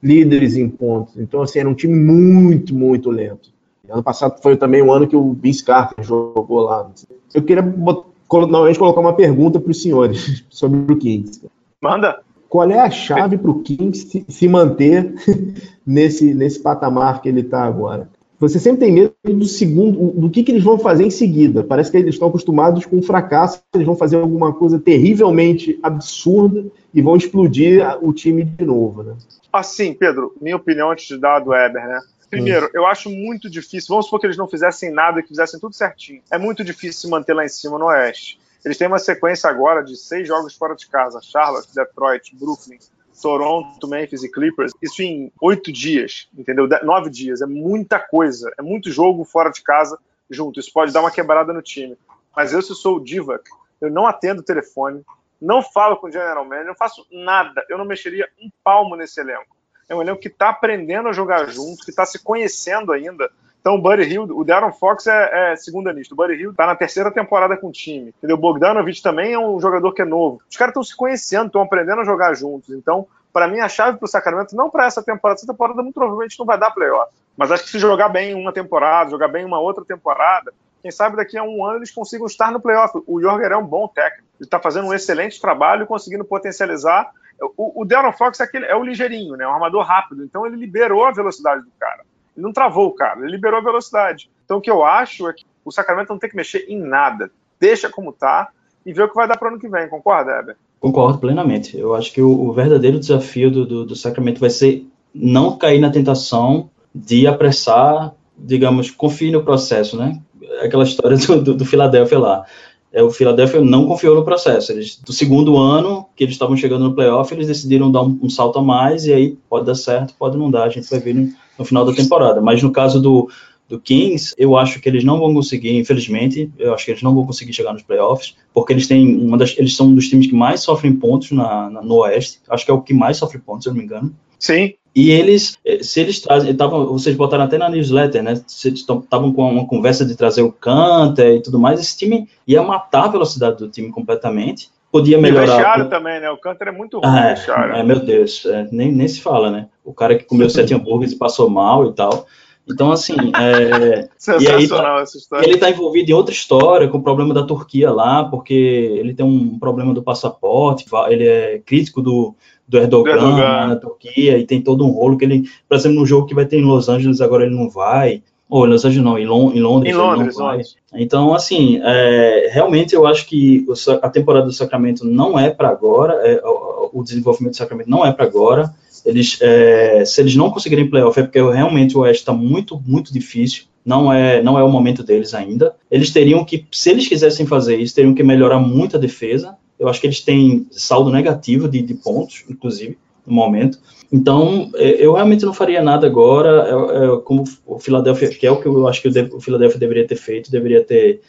líderes em pontos. Então, assim, era um time muito, muito lento. Ano passado foi também o ano que o Vince Carter jogou lá. Eu queria novamente colocar uma pergunta para os senhores sobre o Kings. Manda. Qual é a chave para o Kings se, se manter nesse, nesse patamar que ele está agora? você sempre tem medo do segundo, do que, que eles vão fazer em seguida. Parece que eles estão acostumados com o fracasso, eles vão fazer alguma coisa terrivelmente absurda e vão explodir o time de novo, né? Assim, Pedro, minha opinião antes de dar a do Weber, né? Primeiro, eu acho muito difícil. Vamos supor que eles não fizessem nada e que fizessem tudo certinho. É muito difícil se manter lá em cima no Oeste. Eles têm uma sequência agora de seis jogos fora de casa: Charlotte, Detroit, Brooklyn, Toronto, Memphis e Clippers, isso em oito dias, entendeu? Nove dias, é muita coisa, é muito jogo fora de casa junto. Isso pode dar uma quebrada no time. Mas eu, se sou o Divac, eu não atendo o telefone, não falo com o general manager, não faço nada. Eu não mexeria um palmo nesse elenco. É um elenco que está aprendendo a jogar junto, que está se conhecendo ainda. Então, o Buddy Hill, o Darren Fox é, é segunda nisso. O Buddy Hill tá na terceira temporada com o time. Entendeu? O Bogdanovich também é um jogador que é novo. Os caras estão se conhecendo, estão aprendendo a jogar juntos. Então, para mim, a chave para o Sacramento, não para essa temporada, essa temporada muito provavelmente não vai dar playoff. Mas acho que se jogar bem uma temporada, jogar bem uma outra temporada, quem sabe daqui a um ano eles consigam estar no playoff. O Jorger é um bom técnico. Ele está fazendo um excelente trabalho, conseguindo potencializar. O, o Darren Fox é, aquele, é o ligeirinho, né? um armador rápido. Então ele liberou a velocidade do cara. Ele não travou o cara, ele liberou a velocidade. Então o que eu acho é que o Sacramento não tem que mexer em nada. Deixa como está e vê o que vai dar para o ano que vem. Concorda, Heber? Concordo plenamente. Eu acho que o, o verdadeiro desafio do, do, do, Sacramento vai ser não cair na tentação de apressar, digamos, confie no processo, né? Aquela história do, do, do Philadelphia lá. É, o Philadelphia não confiou no processo. Eles, do segundo ano que eles estavam chegando no playoff, eles decidiram dar um, um, salto a mais e aí pode dar certo, pode não dar. A gente vai ver no, no final da temporada. Mas no caso do, do Kings, eu acho que eles não vão conseguir, infelizmente, eu acho que eles não vão conseguir chegar nos playoffs, porque eles têm uma das, eles são um dos times que mais sofrem pontos na, na, no Oeste, acho que é o que mais sofre pontos, se eu não me engano. Sim. E eles, eh, se eles trazem, tavam, vocês botaram até na newsletter, né? Vocês estavam com uma conversa de trazer o Canter e tudo mais, esse time ia matar a velocidade do time completamente. Podia melhorar. E o vestiário também, né? O Canter é muito ruim, é, é, meu Deus, é, nem, nem se fala, né? O cara que comeu sete hambúrgueres e passou mal e tal. Então, assim. É, Sensacional tá, essa história. Ele está envolvido em outra história, com o problema da Turquia lá, porque ele tem um problema do passaporte, ele é crítico do, do Erdogan, do Erdogan. na Turquia, e tem todo um rolo que ele, por exemplo, no jogo que vai ter em Los Angeles, agora ele não vai. Ou Los Angeles não, em, Lond em Londres. Em Londres, Londres. Então, assim, é, realmente eu acho que a temporada do Sacramento não é para agora, é, o desenvolvimento do Sacramento não é para agora eles, é, se eles não conseguirem playoff, é porque realmente o Oeste está muito, muito difícil. Não é, não é o momento deles ainda. Eles teriam que, se eles quisessem fazer isso, teriam que melhorar muito a defesa. Eu acho que eles têm saldo negativo de, de pontos, inclusive, no momento. Então, é, eu realmente não faria nada agora, é, é, como o Philadelphia, que é o que eu acho que o Philadelphia deveria ter feito, deveria ter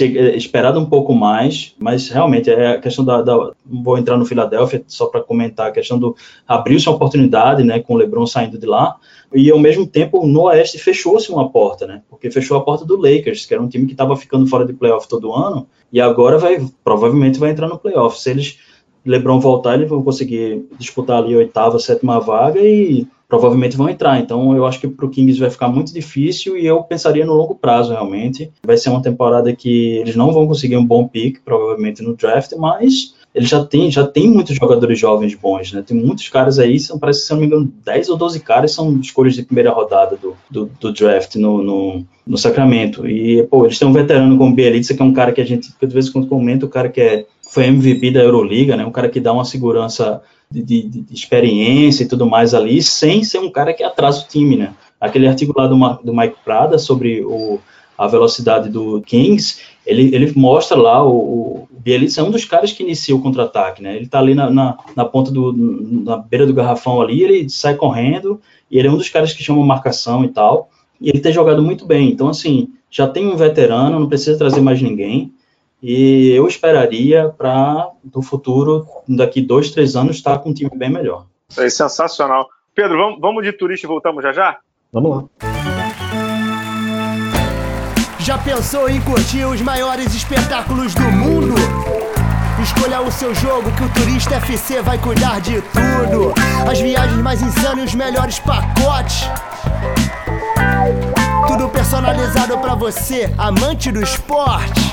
é, esperado um pouco mais, mas realmente é a questão da, da vou entrar no Filadélfia só para comentar a questão do abriu-se uma oportunidade, né, com o LeBron saindo de lá, e ao mesmo tempo no Oeste fechou-se uma porta, né, porque fechou a porta do Lakers, que era um time que estava ficando fora de playoff todo ano, e agora vai provavelmente vai entrar no playoff. Se eles LeBron voltar, eles vão conseguir disputar ali a oitava, sétima vaga e provavelmente vão entrar. Então, eu acho que para o Kings vai ficar muito difícil e eu pensaria no longo prazo, realmente. Vai ser uma temporada que eles não vão conseguir um bom pick, provavelmente, no draft, mas eles já têm já tem muitos jogadores jovens bons, né? Tem muitos caras aí, são, parece que, se não me engano, 10 ou 12 caras são escolhas de primeira rodada do, do, do draft no, no, no, Sacramento. E, pô, eles têm um veterano como Bielitsa, que é um cara que a gente, de vez em quando comenta, o cara que é, foi MVP da Euroliga, né? Um cara que dá uma segurança de, de, de, experiência e tudo mais ali, sem ser um cara que atrasa o time, né? Aquele artigo lá do, do Mike Prada sobre o, a velocidade do Kings, ele, ele mostra lá, o, o Bielitsa é um dos caras que inicia o contra-ataque, né? Ele tá ali na, na, na, ponta do, na beira do garrafão ali, ele sai correndo, e ele é um dos caras que chama marcação e tal, e ele tem jogado muito bem. Então, assim, já tem um veterano, não precisa trazer mais ninguém, e eu esperaria para, no futuro, daqui dois, três anos, estar com um time bem melhor. É sensacional. Pedro, vamos, vamos de turista e voltamos já já? Vamos lá. Já pensou em curtir os maiores espetáculos do mundo? Escolha o seu jogo que o Turista FC vai cuidar de tudo. As viagens mais insanas e os melhores pacotes. Tudo personalizado para você, amante do esporte.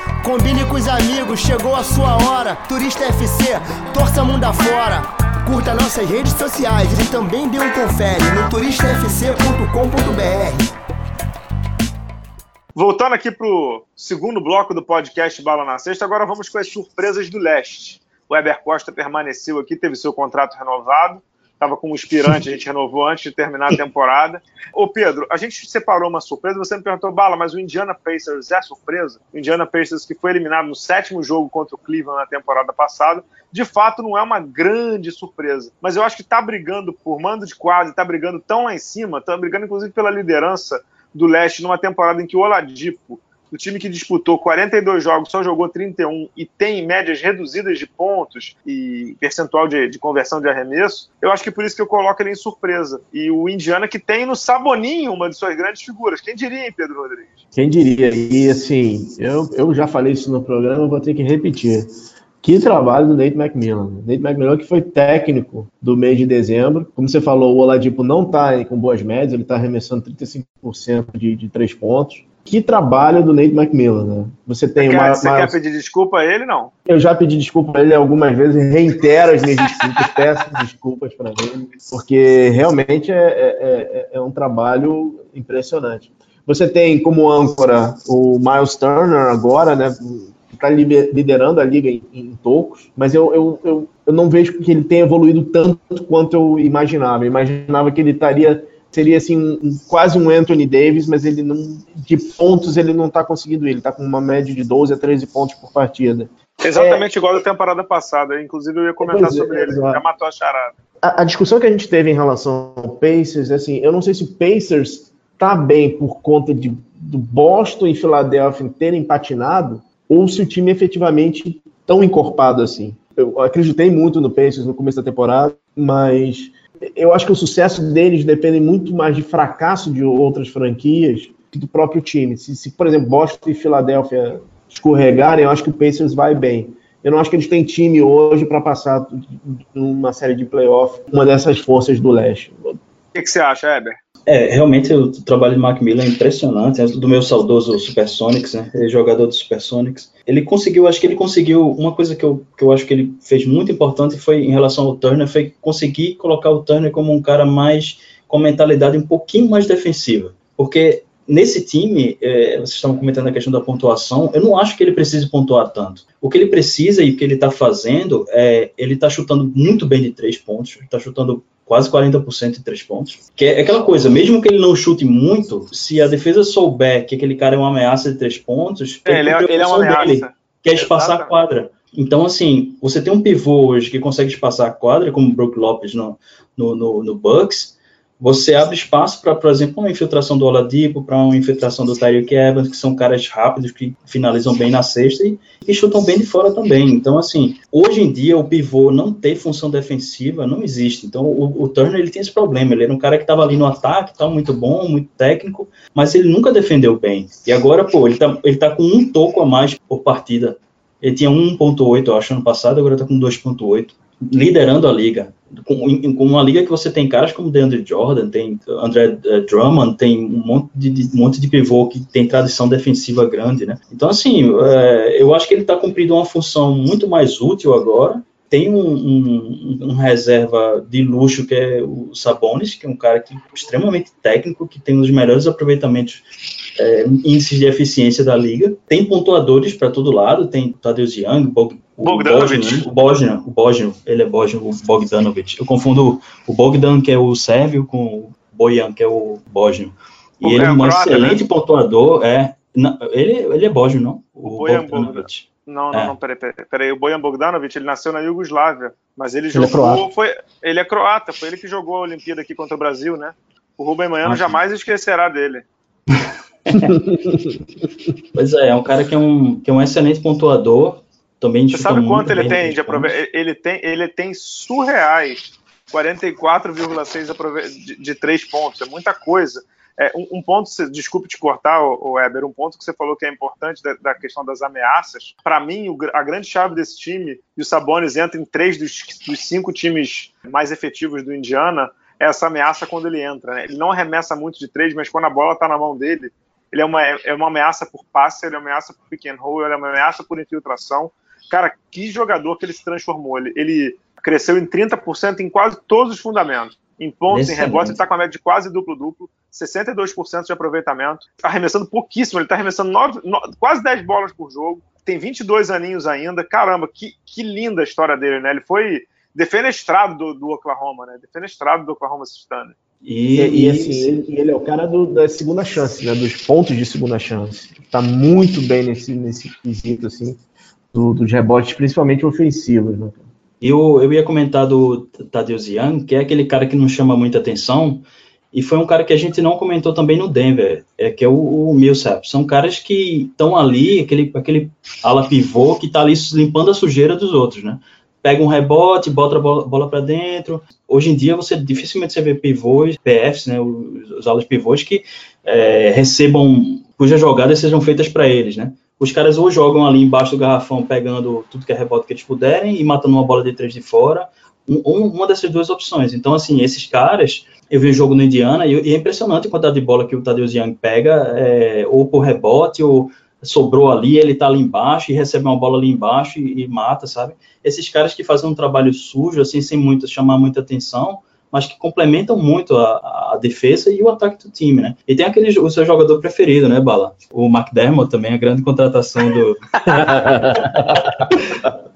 Combine com os amigos, chegou a sua hora. Turista FC, torça mundo afora. Curta nossas redes sociais e também dê um confere no turistafc.com.br. Voltando aqui para o segundo bloco do podcast Bala na Sexta, agora vamos com as surpresas do leste. O Weber Costa permaneceu aqui, teve seu contrato renovado, estava como aspirante, a gente renovou antes de terminar a temporada. Ô Pedro, a gente separou uma surpresa, você me perguntou, Bala, mas o Indiana Pacers é surpresa? O Indiana Pacers que foi eliminado no sétimo jogo contra o Cleveland na temporada passada, de fato não é uma grande surpresa, mas eu acho que está brigando por mando de quadro, está brigando tão lá em cima, está brigando inclusive pela liderança do leste numa temporada em que o Oladipo o time que disputou 42 jogos só jogou 31 e tem médias reduzidas de pontos e percentual de, de, conversão de arremesso, eu acho que por isso que eu coloco ele em surpresa. E o Indiana que tem no Saboninho uma de suas grandes figuras. Quem diria, hein, Pedro Rodrigues? Quem diria? E assim, eu, eu já falei isso no programa, vou ter que repetir. Que trabalho do Nate McMillan. Nate McMillan que foi técnico do mês de dezembro. Como você falou, o Oladipo não está com boas médias, ele está arremessando 35% de, de três pontos. Que trabalho do Nate McMillan, né? Você tem você uma. Quer, você uma... quer pedir desculpa a ele, não? Eu já pedi desculpa a ele algumas vezes, reitero as minhas desculpas, peço desculpas para ele, porque realmente é, é, é, é um trabalho impressionante. Você tem como âncora o Miles Turner agora, né? Está liderando a liga em, em tocos, mas eu, eu, eu, eu, não vejo que ele tenha evoluído tanto quanto eu imaginava. Eu imaginava que ele estaria seria assim um, quase um Anthony Davis, mas ele não de pontos ele não está conseguindo ele, está com uma média de 12 a 13 pontos por partida. Exatamente é, igual da temporada passada, inclusive eu ia comentar é, sobre ele, já matou a charada. A, a, discussão que a gente teve em relação ao Pacers, assim, eu não sei se o Pacers está bem por conta de, do Boston e Philadelphia terem patinado, ou se o time efetivamente tão encorpado assim. Eu acreditei muito no Pacers no começo da temporada, mas eu acho que o sucesso deles depende muito mais de fracasso de outras franquias que do próprio time. Se, se, por exemplo, Boston e Filadélfia escorregarem, eu acho que o Pacers vai bem. Eu não acho que eles têm time hoje para passar numa série de playoff uma dessas forças do leste. O que, que você acha, Heber? É, realmente o trabalho de Macmillan é impressionante, é do meu saudoso Supersonics, né, ele é jogador do Supersonics. Ele conseguiu, acho que ele conseguiu, uma coisa que eu, que eu acho que ele fez muito importante foi em relação ao Turner, foi conseguir colocar o Turner como um cara mais, com mentalidade um pouquinho mais defensiva, porque nesse time, é, vocês estavam comentando a questão da pontuação, eu não acho que ele precise pontuar tanto. O que ele precisa e o que ele está fazendo é, ele está chutando muito bem de três pontos, está chutando quase 40% em três pontos. Que é aquela coisa, mesmo que ele não chute muito, se a defesa souber que aquele cara é uma ameaça de três pontos, é, ele, é, ele é uma ameaça. Dele, quer espaçar Exatamente. a quadra. Então, assim, você tem um pivô hoje que consegue espaçar a quadra, como o Brook Lopes no, no, no, no Bucks, você abre espaço para, por exemplo, uma infiltração do Oladipo, para uma infiltração do Tyreek Evans, que são caras rápidos, que finalizam bem na cesta e, e chutam bem de fora também. Então, assim, hoje em dia o pivô não ter função defensiva não existe. Então, o, o Turner ele tem esse problema. Ele era um cara que estava ali no ataque, tá muito bom, muito técnico, mas ele nunca defendeu bem. E agora, pô, ele tá, ele tá com um toco a mais por partida. Ele tinha 1.8, eu acho, ano passado, agora tá com 2.8 liderando a liga. Com, com, uma liga que você tem caras como DeAndre Jordan, tem André uh, Drummond, tem um monte de, de, um monte de pivô que tem tradição defensiva grande, né? Então, assim, uh, eu acho que ele está cumprindo uma função muito mais útil agora. Tem um, um, um, reserva de luxo que é o Sabonis, que é um cara que, extremamente técnico, que tem um dos melhores aproveitamentos é, índices de eficiência da liga. Tem pontuadores para todo lado, tem Tadeusz Young, Bog, Bogdanovic. O Bosnian, o Bosnian, ele é Bosnian, o Bogdanovic. Eu confundo o Bogdan, que é o sérvio, com o Bojan, que é o Bosnian. E o ele é um croata, né? excelente né? pontuador, é. Não, ele, ele é Bosnian, não? O, o Bojan Bogdanovic. Não, não, é. não, peraí, peraí, peraí. O Bojan Bogdanovic, ele nasceu na Iugoslávia, mas ele, ele é jogou, é foi, ele é croata, foi ele que jogou a Olimpíada aqui contra o Brasil, né? O Rubem Manhano ah, jamais esquecerá dele. pois é, é um cara que é um, que é um excelente pontuador, também Você sabe quanto ele tem de aproveitamento? Ele tem, ele tem surreais 44,6 de, de três pontos. É muita coisa. É, um, um, ponto, desculpe te cortar, o Weber, um ponto que você falou que é importante da, da questão das ameaças. Para mim, o, a grande chave desse time, e o Sabonis entra em três dos, dos cinco times mais efetivos do Indiana, é essa ameaça quando ele entra. Né? Ele não arremessa muito de três, mas quando a bola está na mão dele, ele é uma, é uma ameaça por passe, ele é uma ameaça por pick and roll, ele é uma ameaça por infiltração. Cara, que jogador que ele se transformou. Ele, ele cresceu em 30% em quase todos os fundamentos. Em pontos, em rebotes, ele está com a média de quase duplo-duplo, 62% de aproveitamento, arremessando pouquíssimo, ele está arremessando nove, no, quase 10 bolas por jogo, tem 22 aninhos ainda. Caramba, que, que linda a história dele, né? Ele foi defenestrado do, do Oklahoma, né? Defenestrado do Oklahoma City Thunder. E, e, e assim, ele, ele, é o cara do, da segunda chance, né? Dos pontos de segunda chance. Tá muito bem nesse, nesse quesito, assim, do, dos rebotes, principalmente ofensivos, né? Eu, eu ia comentar do Tadeusz Young, que é aquele cara que não chama muita atenção, e foi um cara que a gente não comentou também no Denver, é, que é o, o Millsap. São caras que estão ali, aquele, aquele ala pivô que está ali limpando a sujeira dos outros, né? Pega um rebote, bota a bola, bola para dentro. Hoje em dia, você dificilmente você vê pivôs, PFs, né, os, os alas pivôs, que é, recebam, cujas jogadas sejam feitas para eles, né? Os caras ou jogam ali embaixo do garrafão, pegando tudo que é rebote que eles puderem e matando uma bola de três de fora, um, uma dessas duas opções. Então, assim, esses caras, eu vi o jogo no Indiana e, e é impressionante a quantidade de bola que o Tadeusz Young pega, é, ou por rebote, ou sobrou ali, ele tá ali embaixo e recebe uma bola ali embaixo e, e, mata, sabe? Esses caras que fazem um trabalho sujo, assim, sem muito chamar muita atenção, mas que complementam muito a, a, defesa e o ataque do time, né? E tem aquele o seu jogador preferido, né, Bala? O McDermott também, a grande contratação do.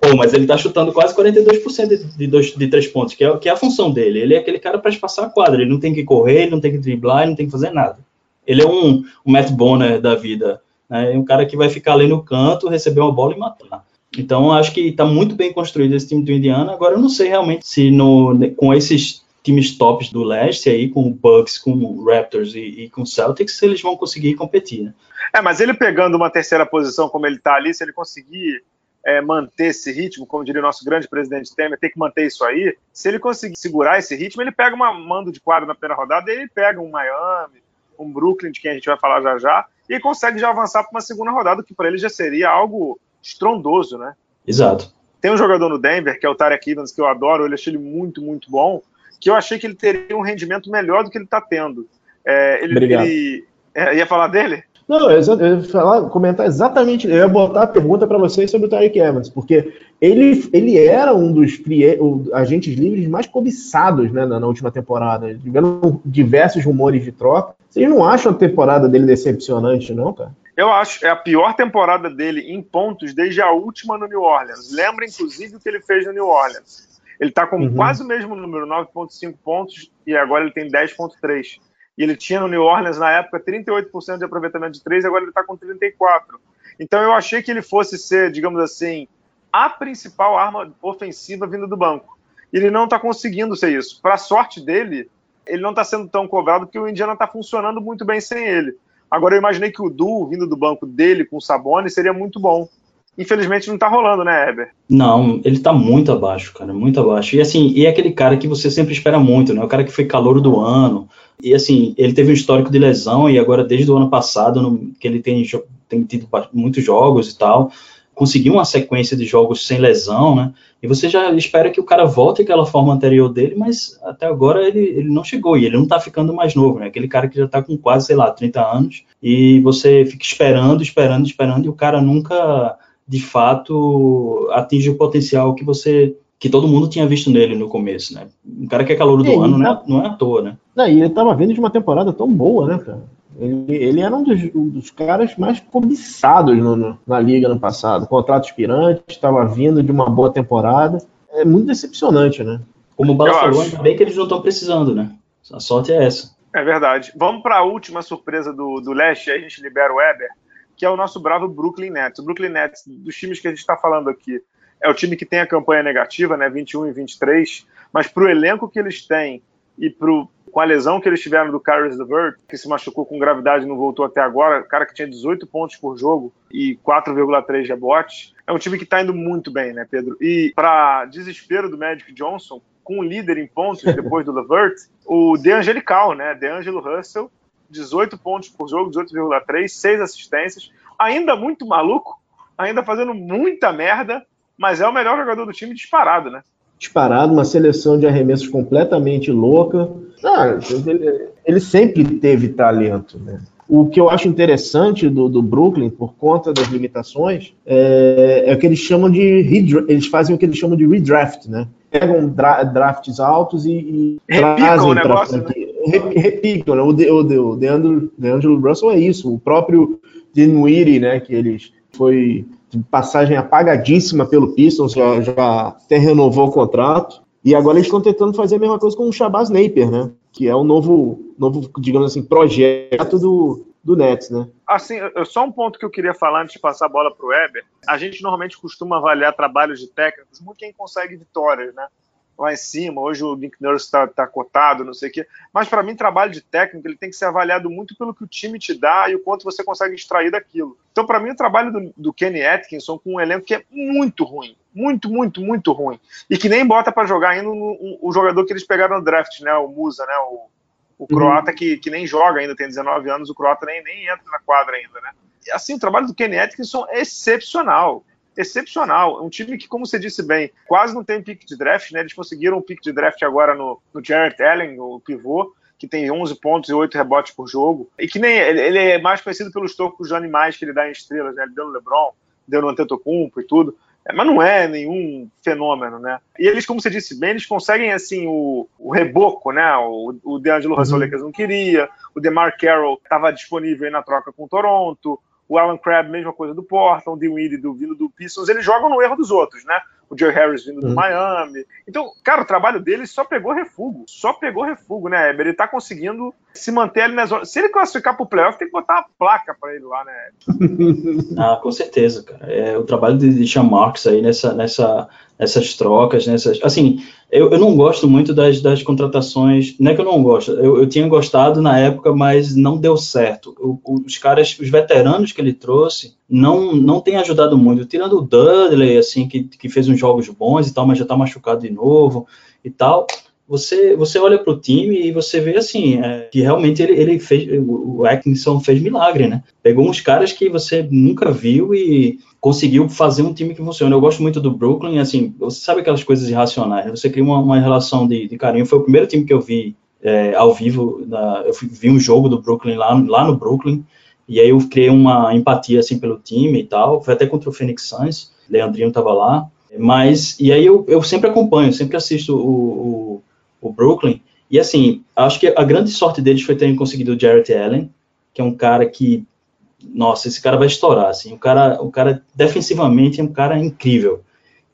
Pô, mas ele tá chutando quase 42% de, de, dois, de três pontos, que é, que é a função dele. Ele é aquele cara para espaçar a quadra, ele não tem que correr, ele não tem que driblar, ele não tem que fazer nada. Ele é um, um Matt Bonner da vida, né? É um cara que vai ficar ali no canto, receber uma bola e matar. Então, acho que está muito bem construído esse time do Indiana. Agora, eu não sei realmente se no, com esses times tops do leste aí, com o Bucks, com o Raptors e, e com o Celtics, eles vão conseguir competir, né? É, mas ele pegando uma terceira posição como ele está ali, se ele conseguir é, manter esse ritmo, como diria o nosso grande presidente Temer, tem que manter isso aí. Se ele conseguir segurar esse ritmo, ele pega uma mando de quadro na primeira rodada ele pega um Miami, um Brooklyn, de quem a gente vai falar já já, e consegue já avançar para uma segunda rodada, que para ele já seria algo estrondoso, né? Exato. Tem um jogador no Denver, que é o Tarek Evans, que eu adoro, eu achei ele muito, muito bom, que eu achei que ele teria um rendimento melhor do que ele está tendo. É, ele, Obrigado. ele é, ia falar dele? Não, eu ia falar, comentar exatamente, eu ia botar a pergunta para vocês sobre o Tarek Evans, porque ele, ele era um dos agentes livres mais cobiçados né, na, na, última temporada. Tiveram diversos rumores de troca. Vocês não acham a temporada dele decepcionante, não, cara? Eu acho é a pior temporada dele em pontos desde a última no New Orleans. Lembra, inclusive, o que ele fez no New Orleans. Ele está com uhum. quase o mesmo número, 9,5 pontos, e agora ele tem 10,3. E ele tinha no New Orleans, na época, 38% de aproveitamento de 3, agora ele está com 34%. Então eu achei que ele fosse ser, digamos assim, a principal arma ofensiva vindo do banco. Ele não está conseguindo ser isso. Para sorte dele, ele não está sendo tão cobrado porque o Indiana está funcionando muito bem sem ele. Agora eu imaginei que o duo vindo do banco dele com o Sabone seria muito bom infelizmente não tá rolando, né, Heber? Não, ele tá muito abaixo, cara, muito abaixo. E assim, e é aquele cara que você sempre espera muito, né? O cara que foi calor do ano. E assim, ele teve um histórico de lesão e agora desde o ano passado, no, que ele tem, tem tido muitos jogos e tal, conseguiu uma sequência de jogos sem lesão, né? E você já espera que o cara volte àquela forma anterior dele, mas até agora ele, ele não chegou e ele não tá ficando mais novo, né? Aquele cara que já tá com quase, sei lá, 30 anos e você fica esperando, esperando, esperando e o cara nunca de fato atinge o potencial que você que todo mundo tinha visto nele no começo, né? Um cara que é calor do e ano, tá... não, é, não é à toa, né? Não, e ele estava vindo de uma temporada tão boa, né, cara? Ele, ele era um dos, um dos, caras mais cobiçados no, no, na liga no passado. Contrato expirante, estava vindo de uma boa temporada. É muito decepcionante, né? Como o Bala falou, ainda bem que eles não estão precisando, né? A sorte é essa. É verdade. Vamos para a última surpresa do, do leste, aí a gente libera o Weber que é o nosso bravo Brooklyn Nets. O Brooklyn Nets, dos times que a gente está falando aqui, é o time que tem a campanha negativa, né, 21 e 23, mas para o elenco que eles têm e pro, com a lesão que eles tiveram do Caris LeVert, que se machucou com gravidade e não voltou até agora, cara que tinha 18 pontos por jogo e 4,3 rebotes, é um time que está indo muito bem, né, Pedro? E para desespero do Magic Johnson, com o líder em pontos depois do LeVert, o DeAngelical, né, DeAngelo Russell, 18 pontos por jogo, 18,3, 6 assistências, ainda muito maluco, ainda fazendo muita merda, mas é o melhor jogador do time disparado, né? Disparado, uma seleção de arremessos completamente louca. Ah, ele, ele, sempre teve talento, né? O que eu acho interessante do, do Brooklyn, por conta das limitações, é, é o que eles chamam de eles fazem o que eles chamam de redraft, né? Pegam dra drafts altos e, e trazem para né? Repicam, né? O, de, o, de, o DeAngelo, DeAngelo Russell é isso, o próprio Dinwiddie, né, que eles foi de passagem apagadíssima pelo Pistons, já, já até renovou o contrato. E agora eles estão tentando fazer a mesma coisa com o Shabazz Napier, né? Que é o novo, novo digamos assim, projeto do, do Nets, né? Assim, só um ponto que eu queria falar antes de passar a bola para o Weber. A gente normalmente costuma avaliar trabalhos de técnicos muito quem consegue vitórias, né? Lá em cima, hoje o Nick Nurse está tá cotado, não sei o quê. Mas para mim, trabalho de técnico ele tem que ser avaliado muito pelo que o time te dá e o quanto você consegue extrair daquilo. Então, para mim, o trabalho do, do Kenny Atkinson com um elenco que é muito ruim, muito, muito, muito ruim. E que nem bota para jogar ainda o, o, jogador que eles pegaram no draft, né? O Musa, né? O, o uhum. croata uhum. que, que nem joga ainda, tem 19 anos, o croata nem, nem entra na quadra ainda, né? E assim, o trabalho do Kenny Atkinson é excepcional. Excepcional. Um time que, como você disse bem, quase não tem pick de draft, né? Eles conseguiram um pick de draft agora no, no Jarrett Allen, o pivô, que tem 11 pontos e 8 rebotes por jogo. E que nem ele, ele é mais conhecido pelos tocos de animais que ele dá em estrelas, né? Ele deu no LeBron, deu no Antetokounmpo e tudo. É, mas não é nenhum fenômeno, né? E eles, como você disse bem, eles conseguem, assim, o, o reboco, né? O, o DeAngelo Russell uhum. não queria, o DeMar Carroll estava disponível aí na troca com o Toronto, o Alan Crabb, mesma coisa do Portland, o Dinwiddie do vindo do Pistons, eles jogam no erro dos outros, né? O Joe Harris vindo do uhum. Miami. Então, cara, o trabalho dele só pegou refugo. Só pegou refugo, né, Ele tá conseguindo se manter ali na zona. Se ele classificar pro playoff, tem que botar uma placa para ele lá, né? ah, com certeza, cara. É, o trabalho de Sean Marks aí nessa, nessa, nessas trocas, nessas. Assim, eu, eu não gosto muito das, das contratações. Não é que eu não gosto, eu, eu tinha gostado na época, mas não deu certo. O, os caras, os veteranos que ele trouxe, não não tem ajudado muito. Tirando o Dudley, assim, que, que fez uns jogos bons e tal, mas já tá machucado de novo e tal você, você olha para o time e você vê assim é, que realmente ele, ele fez o Atkinson fez milagre, né? Pegou uns caras que você nunca viu e conseguiu fazer um time que funciona. Eu gosto muito do Brooklyn, assim, você sabe aquelas coisas irracionais, né? você cria uma, uma relação de, de, carinho. Foi o primeiro time que eu vi é, ao vivo, na, eu vi um jogo do Brooklyn lá, lá no Brooklyn e aí eu criei uma empatia assim pelo time e tal. Foi até contra o Phoenix Suns, Leandrinho estava lá. Mas, e aí eu, eu sempre acompanho, sempre assisto o, o o Brooklyn. E assim, acho que a grande sorte deles foi terem conseguido o Jarrett Allen, que é um cara que, nossa, esse cara vai estourar, assim. O cara, o cara defensivamente é um cara incrível.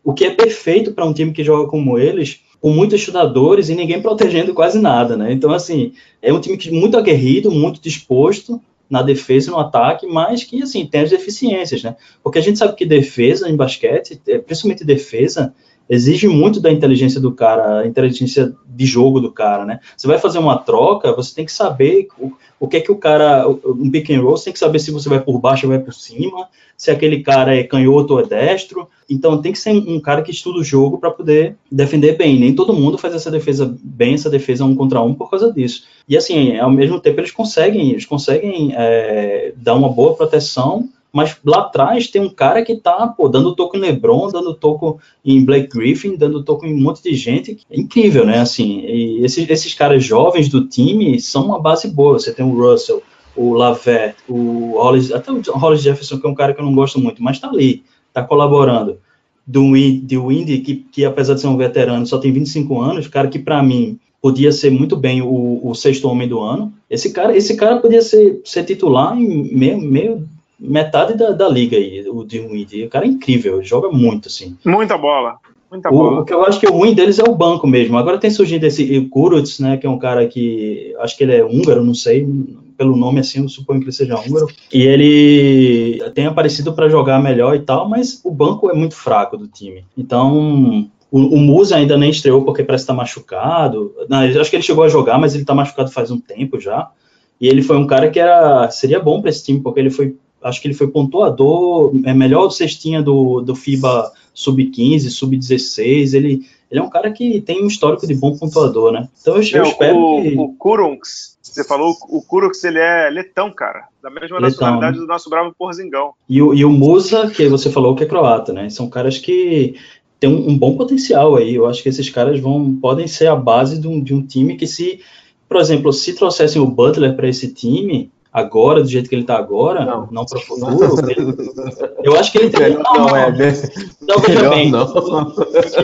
O que é perfeito para um time que joga como eles, com muitos chutadores e ninguém protegendo quase nada, né? Então, assim, é um time que muito aguerrido, muito disposto na defesa e no ataque, mas que, assim, tem as deficiências, né? Porque a gente sabe que defesa em basquete, é, principalmente defesa, exige muito da inteligência do cara, inteligência de jogo do cara, né? Você vai fazer uma troca, você tem que saber o, o que é que o cara, um pick and roll, você tem que saber se você vai por baixo ou vai por cima, se aquele cara é canhoto ou é destro. Então tem que ser um cara que estuda o jogo para poder defender bem. Nem todo mundo faz essa defesa bem, essa defesa um contra um por causa disso. E assim, ao mesmo tempo eles conseguem, eles conseguem é, dar uma boa proteção mas lá atrás tem um cara que tá, pô, dando toco em LeBron, dando toco em Blake Griffin, dando toco em um monte de gente. É incrível, né? Assim, esses, esses caras jovens do time são uma base boa. Você tem o Russell, o Lavette, o Hollis, até o Hollis Jefferson, que é um cara que eu não gosto muito, mas tá ali, tá colaborando. Do de Windy, que, que apesar de ser um veterano, só tem 25 anos, cara que para mim podia ser muito bem o, o, sexto homem do ano. Esse cara, esse cara podia ser, ser titular em meio, meio metade da, da liga aí, o de Windy. O cara é incrível, joga muito, assim. Muita bola. Muita o, bola. O que eu acho que o ruim deles é o banco mesmo. Agora tem surgido esse Kuruts, né, que é um cara que acho que ele é húngaro, não sei, pelo nome assim, eu suponho que ele seja húngaro. E ele tem aparecido para jogar melhor e tal, mas o banco é muito fraco do time. Então, o, o Musa ainda nem estreou porque parece estar tá machucado. Não, acho que ele chegou a jogar, mas ele está machucado faz um tempo já. E ele foi um cara que era, seria bom para esse time, porque ele foi acho que ele foi pontuador, é melhor cestinha do, do FIBA sub-15, sub-16, ele, ele é um cara que tem um histórico de bom pontuador, né? Então eu, eu espero o, que... O Kurunks, você falou, o Kurunks, ele é letão, cara, da mesma letão, nacionalidade né? do nosso bravo Porzingão. E o, e o Musa, que você falou que é croata, né? São caras que têm um, um bom potencial aí, eu acho que esses caras vão, podem ser a base de um, de um time que se, por exemplo, se trouxessem o Butler para esse time, agora, do jeito que ele está agora, não, não para o futuro, eu acho que ele tem. Não, não, é. Não, veja bem. Não.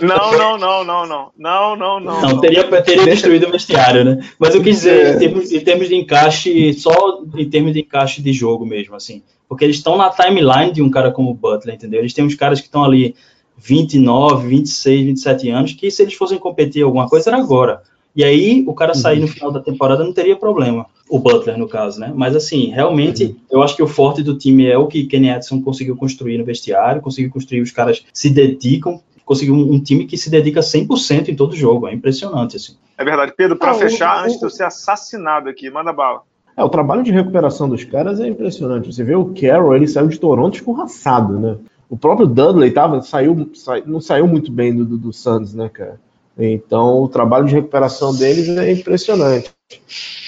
não, não, não, não, não. Não, não, não. Não, teria, teria destruído o vestiário, né? Mas eu quis dizer, em termos, em termos de encaixe, só em termos de encaixe de jogo mesmo, assim. Porque eles estão na timeline de um cara como o Butler, entendeu? Eles têm uns caras que estão ali 29, 26, 27 anos, que se eles fossem competir alguma coisa era agora. E aí o cara sair no final da temporada não teria problema. O Butler, no caso, né? Mas assim, realmente, uhum. eu acho que o forte do time é o que Kenny Edson conseguiu construir no vestiário, conseguiu construir, os caras se dedicam, conseguiu um, um time que se dedica 100% em todo jogo. É impressionante, assim. É verdade. Pedro, para ah, fechar, o, antes de eu ser assassinado aqui, manda bala. É, o trabalho de recuperação dos caras é impressionante. Você vê o Carroll, ele saiu de Toronto escorraçado, né? O próprio Dudley tava, saiu, não saiu muito bem do, do, do Suns, né, cara? Então, o trabalho de recuperação deles é impressionante.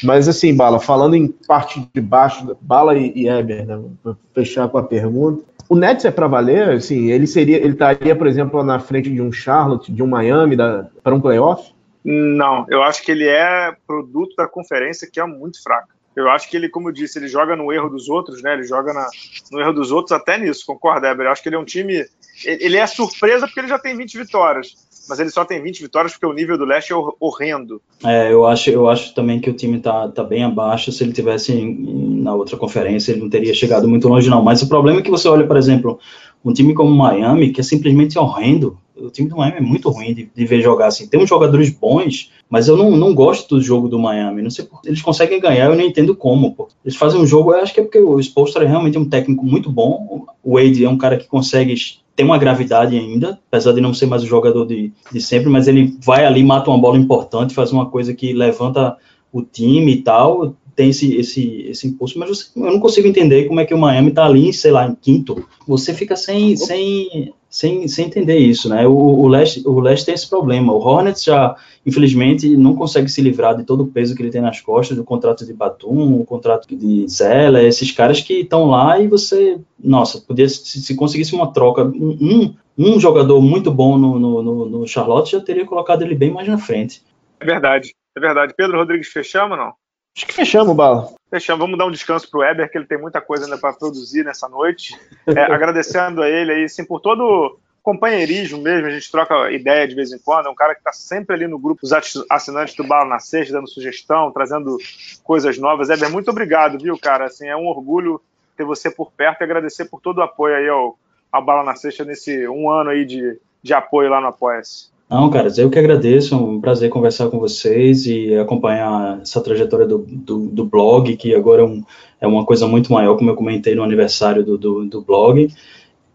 Mas, assim, Bala, falando em parte de baixo, Bala e, e Eber, né, para fechar com a pergunta, o Nets é para valer? Assim, ele seria, ele estaria, por exemplo, na frente de um Charlotte, de um Miami, para um playoff? Não, eu acho que ele é produto da conferência que é muito fraca. Eu acho que ele, como eu disse, ele joga no erro dos outros, né? Ele joga na, no erro dos outros até nisso, concorda, Eber? Eu acho que ele é um time. Ele é surpresa porque ele já tem 20 vitórias mas ele só tem 20 vitórias porque o nível do leste é horrendo. É, eu acho, eu acho também que o time tá, tá bem abaixo. Se ele tivesse em, na outra conferência, ele não teria chegado muito longe, não. Mas o problema é que você olha, por exemplo, um time como Miami, que é simplesmente horrendo. O time do Miami é muito ruim de, de ver jogar assim. Tem uns jogadores bons, mas eu não, não gosto do jogo do Miami. Não sei por eles conseguem ganhar, eu não entendo como. Pô. Eles fazem um jogo, eu acho que é porque o Spolstra é realmente um técnico muito bom. O Wade é um cara que consegue tem uma gravidade ainda, apesar de não ser mais o jogador de, de sempre, mas ele vai ali, mata uma bola importante, faz uma coisa que levanta o time e tal, tem esse, esse, esse impulso, mas eu não consigo entender como é que o Miami tá ali, sei lá, em quinto. Você fica sem, sem, sem, sem entender isso, né? O, o, Leste, o Leste tem esse problema. O Hornets já, infelizmente, não consegue se livrar de todo o peso que ele tem nas costas, do contrato de Batum, o contrato de Zella, esses caras que estão lá e você nossa, podia se, se conseguisse uma troca, um, um jogador muito bom no, no, no, Charlotte já teria colocado ele bem mais na frente. É verdade, é verdade. Pedro Rodrigues, fechamos não? Acho que fechamos, Bala. Fechamos. Vamos dar um descanso para o Weber, que ele tem muita coisa ainda para produzir nessa noite. É, agradecendo a ele aí, assim, por todo companheirismo mesmo, a gente troca ideia de vez em quando, é um cara que está sempre ali no grupo dos assinantes do Bala na Sexta, dando sugestão, trazendo coisas novas. Weber, muito obrigado, viu, cara? Assim, é um orgulho ter você por perto e agradecer por todo o apoio aí ao, ao Bala na Sexta nesse um ano aí de, de apoio lá no Apoia-se. Não, cara, eu que agradeço, é um prazer conversar com vocês e acompanhar essa trajetória do, do, do blog, que agora é, um, é, uma coisa muito maior, como eu comentei no aniversário do, do, do blog.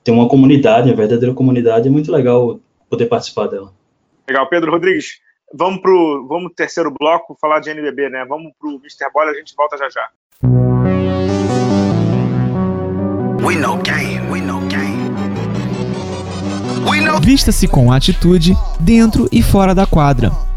Tem uma comunidade, uma verdadeira comunidade, é muito legal poder participar dela. Legal, Pedro Rodrigues, vamos pro vamos terceiro bloco, falar de NBB, né? Vamos pro Mr. Bola, a gente volta já já. Vista-se com atitude dentro e fora da quadra.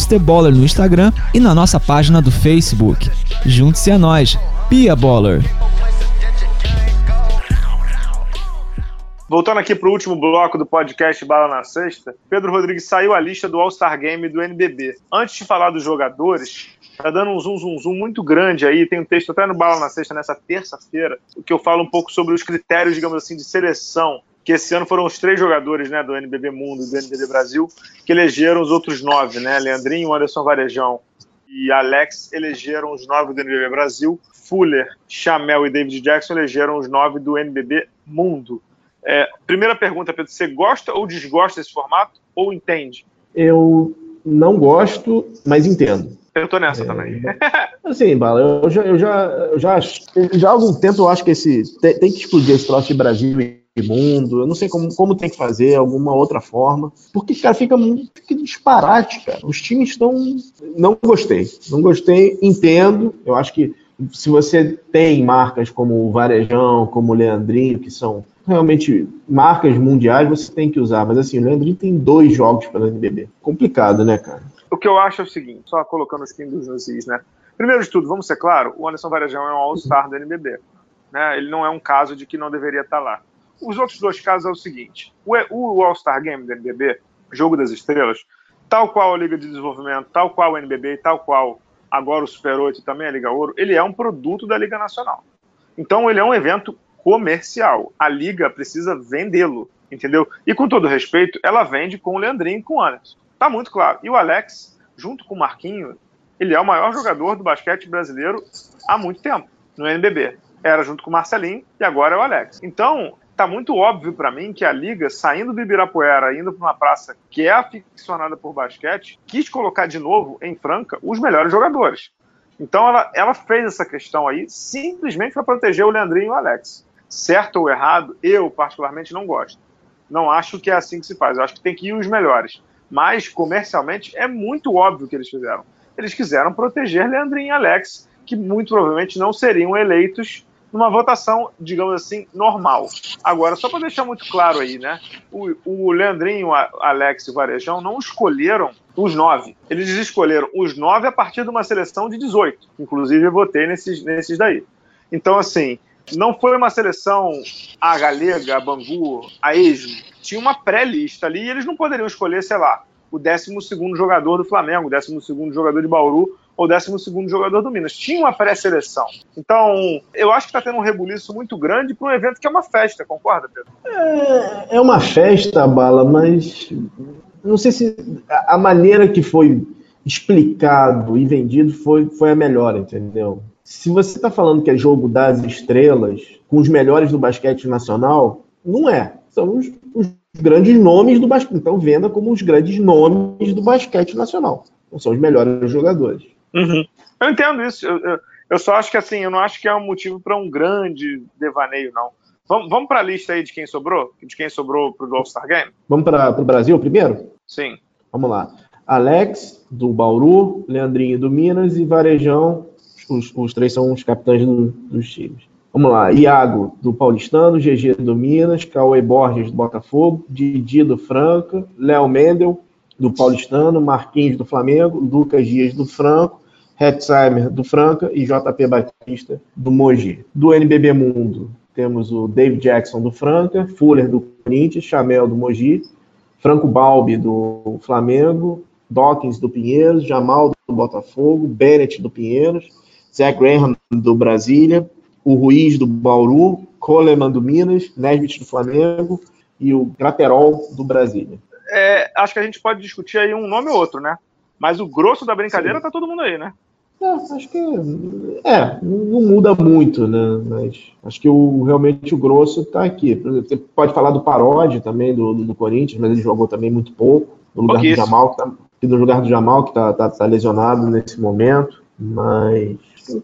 Mr. Baller no Instagram e na nossa página do Facebook. Junte-se a nós, Pia Baller. Voltando aqui para o último bloco do podcast Bala na Sexta, Pedro Rodrigues saiu a lista do All-Star Game do NBB. Antes de falar dos jogadores, tá dando um zoom, zoom, zoom muito grande aí. Tem um texto até no Bala na Sexta nessa terça-feira, que eu falo um pouco sobre os critérios, digamos assim, de seleção. Que esse ano foram os três jogadores né, do NBB Mundo e do NBB Brasil que elegeram os outros nove, né? Leandrinho, Anderson Varejão e Alex elegeram os nove do NBB Brasil. Fuller, Chamel e David Jackson elegeram os nove do NBB Mundo. É, primeira pergunta, Pedro, você gosta ou desgosta desse formato ou entende? Eu não gosto, mas entendo. Eu tô nessa é, também. Assim, Bala, eu já, eu já, eu já, já há algum tempo eu acho que esse tem, tem que explodir esse troço de Brasil mundo. Eu não sei como, como tem que fazer, alguma outra forma. Porque, cara, fica muito fica disparate, cara. Os times estão. Não gostei. Não gostei, entendo. Eu acho que se você tem marcas como o Varejão, como o Leandrinho, que são realmente marcas mundiais, você tem que usar. Mas assim, o Leandrinho tem dois jogos pela NBB. Complicado, né, cara? O que eu acho é o seguinte, só colocando os pingos nos is, né? Primeiro de tudo, vamos ser claro, o Anderson Varejão é um All-Star do NBB. Né? Ele não é um caso de que não deveria estar lá. Os outros dois casos é o seguinte: o, All-Star Game do NBB, Jogo das Estrelas, tal qual a Liga de Desenvolvimento, tal qual o NBB, tal qual agora o Super 8 e também a Liga Ouro, ele é um produto da Liga Nacional. Então ele é um evento comercial. A Liga precisa vendê-lo, entendeu? E com todo respeito, ela vende com o Leandrinho e com o Anderson. Tá muito claro. E o Alex, junto com o Marquinho, ele é o maior jogador do basquete brasileiro há muito tempo, no NBB. Era junto com o Marcelinho e agora é o Alex. Então, tá muito óbvio para mim que a liga, saindo do Ibirapuera, indo para uma praça que é aficionada por basquete, quis colocar de novo em Franca os melhores jogadores. Então ela, ela fez essa questão aí simplesmente para proteger o Leandrinho e o Alex. Certo ou errado, eu particularmente não gosto. Não acho que é assim que se faz. Eu acho que tem que ir os melhores. Mas comercialmente é muito óbvio que eles fizeram. Eles quiseram proteger Leandrinho e Alex, que muito provavelmente não seriam eleitos numa votação, digamos assim, normal. Agora, só para deixar muito claro aí, né? O, o Leandrinho, a Alex e o Varejão não escolheram os nove. Eles escolheram os nove a partir de uma seleção de 18. Inclusive, eu votei nesses, nesses daí. Então, assim, não foi uma seleção a Galega, a Bangu, a Esmo. Tinha uma pré-lista ali e eles não poderiam escolher, sei lá, o 12 jogador do Flamengo, o 12 jogador de Bauru ou 12 jogador do Minas. Tinha uma pré-seleção. Então, eu acho que está tendo um rebuliço muito grande para um evento que é uma festa, concorda, Pedro? É, é uma festa, Bala, mas não sei se a maneira que foi explicado e vendido foi, foi a melhor, entendeu? Se você está falando que é jogo das estrelas, com os melhores do basquete nacional, não é. São os, os grandes nomes do basquete. Então, venda como os grandes nomes do basquete nacional. Não são os melhores jogadores. Uhum. Eu entendo isso. Eu, eu, eu, só acho que assim, eu não acho que é um motivo para um grande devaneio, não. Vamos, vamos para a lista aí de quem sobrou? De quem sobrou para o All-Star Game? Vamos para o Brasil primeiro? Sim. Vamos lá. Alex, do Bauru, Leandrinho do Minas e Varejão. Os, os três são os capitães do, dos times. Vamos lá. Iago, do Paulistano, GG do Minas, Cauê Borges, do Botafogo, Didi do Franca, Léo Mendel, do Paulistano, Marquinhos do Flamengo, Lucas Dias do Franco, Hetzheimer do Franca e JP Batista do Mogi. Do NBB Mundo, temos o David Jackson do Franca, Fuller do Corinthians, Chamel do Mogi, Franco Balbi do Flamengo, Dawkins do Pinheiros, Jamal do Botafogo, Bennett do Pinheiros, Zach Graham do Brasília, o Ruiz do Bauru, Coleman do Minas, Nesbitt do Flamengo e o Graterol do Brasília. É, acho que a gente pode discutir aí um nome ou outro, né? Mas o grosso da brincadeira Sim. tá todo mundo aí, né? É, acho que é, não muda muito, né? Mas acho que o, realmente o grosso tá aqui. Você pode falar do Parodi também, do, do, Corinthians, mas ele jogou também muito pouco. No lugar do Jamal, que tá, no lugar do Jamal, que tá, tá, tá lesionado nesse momento. Mas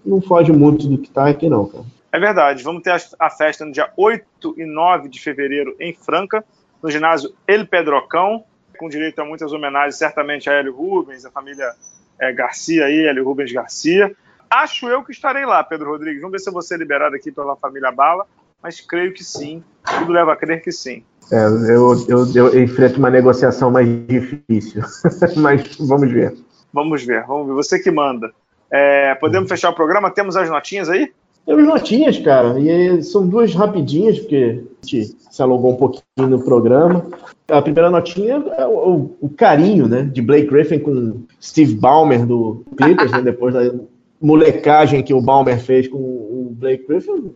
não foge muito do que está aqui, não, cara. É verdade. Vamos ter a festa no dia 8 e 9 de fevereiro em Franca, no ginásio El Pedrocão, com direito a muitas homenagens, certamente a Hélio Rubens, a família é, Garcia aí, Hélio Rubens Garcia. Acho eu que estarei lá, Pedro Rodrigues. Vamos ver se eu vou ser liberado aqui pela família Bala, mas creio que sim. Tudo leva a crer que sim. É, eu, eu, eu enfrento uma negociação mais difícil, mas vamos ver. Vamos ver, vamos ver. Você que manda. É, podemos fechar o programa? Temos as notinhas aí? Temos notinhas, cara. E são duas rapidinhas, porque a gente se alongou um pouquinho no programa. A primeira notinha é o, o carinho, né? De Blake Griffin com Steve Ballmer do Clippers, né, depois da molecagem que o Ballmer fez com o Blake Griffin.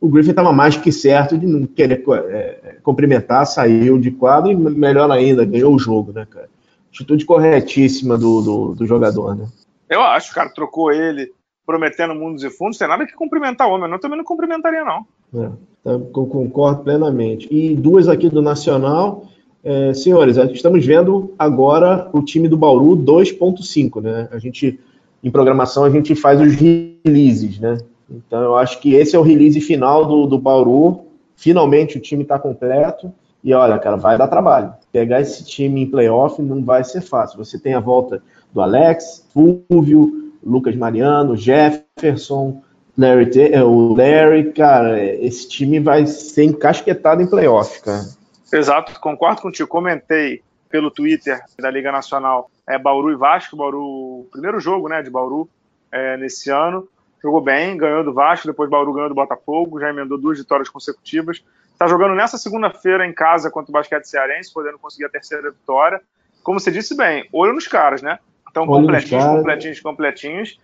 O Griffin estava mais que certo de não querer é, cumprimentar, saiu de quadro e, melhor ainda, ganhou o jogo, né, cara? Atitude corretíssima do, do, do jogador, né? Eu acho, cara trocou ele prometendo mundos e fundos, tem nada que cumprimentar o homem. Eu também não cumprimentaria, não. É, tá, concordo plenamente. E duas aqui do Nacional. É, senhores, estamos vendo agora o time do Bauru 2.5, né? A gente, em programação, a gente faz os releases, né? Então, eu acho que esse é o release final do, do Bauru. Finalmente o time está completo. E olha, cara, vai dar trabalho. Pegar esse time em playoff não vai ser fácil. Você tem a volta do Alex, Fulvio, Lucas Mariano, Jefferson, Larry, é, o Larry, cara, esse time vai ser encasquetado em playoff, cara. Exato, concordo contigo. Comentei pelo Twitter da Liga Nacional é, Bauru e Vasco, Bauru, primeiro jogo né, de Bauru é, nesse ano. Jogou bem, ganhou do Vasco, depois Bauru ganhou do Botafogo, já emendou duas vitórias consecutivas. Está jogando nessa segunda-feira em casa contra o Basquete Cearense, podendo conseguir a terceira vitória. Como você disse bem, olho nos caras, né? Então, olho completinhos, completinhos, completinhos.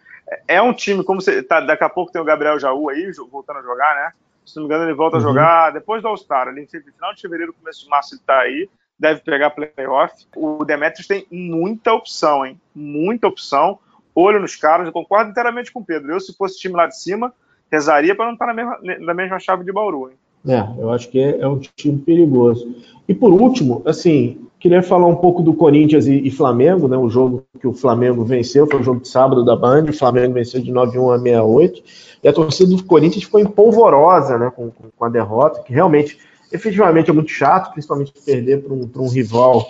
É um time, como você. Tá, daqui a pouco tem o Gabriel Jaú aí, voltando a jogar, né? Se não me engano, ele volta uhum. a jogar depois do All-Star. Ali, final de fevereiro, começo de março, ele tá aí. Deve pegar playoff. O Demetrius tem muita opção, hein? Muita opção. Olho nos caras. Eu concordo inteiramente com o Pedro. Eu, se fosse time lá de cima, rezaria para não estar na mesma, na mesma chave de Bauru, hein? É, eu acho que é, é, um time perigoso. E por último, assim, queria falar um pouco do Corinthians e, e, Flamengo, né? O jogo que o Flamengo venceu, foi o jogo de sábado da Band, o Flamengo venceu de 9-1 a 68. E a torcida do Corinthians ficou empolvorosa né, com, com a derrota, que realmente, efetivamente é muito chato, principalmente perder para um, um rival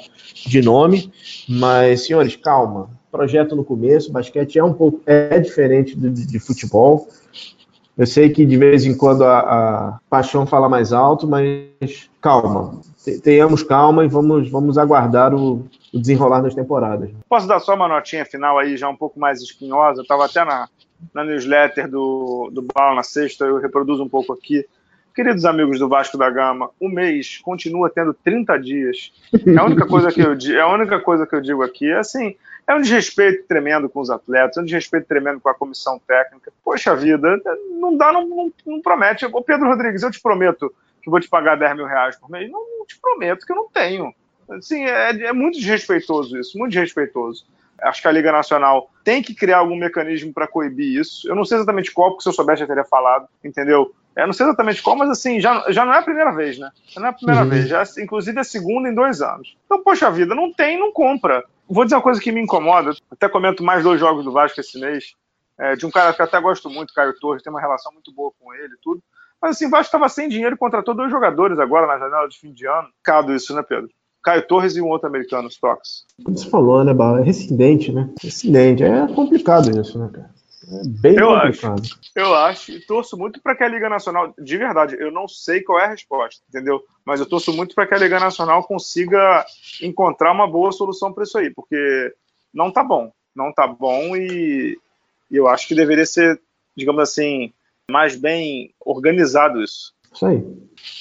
de nome. Mas, senhores, calma. Projeto no começo, basquete é um pouco é diferente de, de futebol. Eu sei que de vez em quando a, a paixão fala mais alto, mas calma. Tenhamos calma e vamos, vamos aguardar o, o desenrolar das temporadas. Posso dar só uma notinha final aí, já um pouco mais espinhosa? Eu estava até na, na newsletter do, do Bala na sexta, eu reproduzo um pouco aqui. Queridos amigos do Vasco da Gama, o mês continua tendo 30 dias. É a única coisa que eu, é a única coisa que eu digo aqui. É assim, é um desrespeito tremendo com os atletas, é um desrespeito tremendo com a comissão técnica. Poxa vida, não dá, não, não, não promete. Ô Pedro Rodrigues, eu te prometo que vou te pagar 10 mil reais por mês. Não, não te prometo que eu não tenho. Assim, é, é muito desrespeitoso isso, muito desrespeitoso. Acho que a Liga Nacional tem que criar algum mecanismo para coibir isso. Eu não sei exatamente qual, porque se eu soubesse já teria falado, entendeu? Eu não sei exatamente qual, mas assim, já, já não é a primeira vez, né? Já não é a primeira uhum. vez, já, inclusive é a segunda em dois anos. Então, poxa vida, não tem, não compra. Vou dizer uma coisa que me incomoda, até comento mais dois jogos do Vasco esse mês, é, de um cara que eu até gosto muito, Caio Torres, tem uma relação muito boa com ele e tudo. Mas assim, o Vasco estava sem dinheiro e contratou dois jogadores agora na janela de fim de ano. Cado isso, né, Pedro? Caio Torres e um outro americano, Stocks. Você falou, né, Bala? É rescindente, né? Rescindente. É complicado isso, né, cara? É bem eu complicado. Acho, eu acho e torço muito para que a Liga Nacional, de verdade, eu não sei qual é a resposta, entendeu? Mas eu torço muito para que a Liga Nacional consiga encontrar uma boa solução para isso aí, porque não tá bom, não tá bom e, e eu acho que deveria ser, digamos assim, mais bem organizado isso. Isso aí.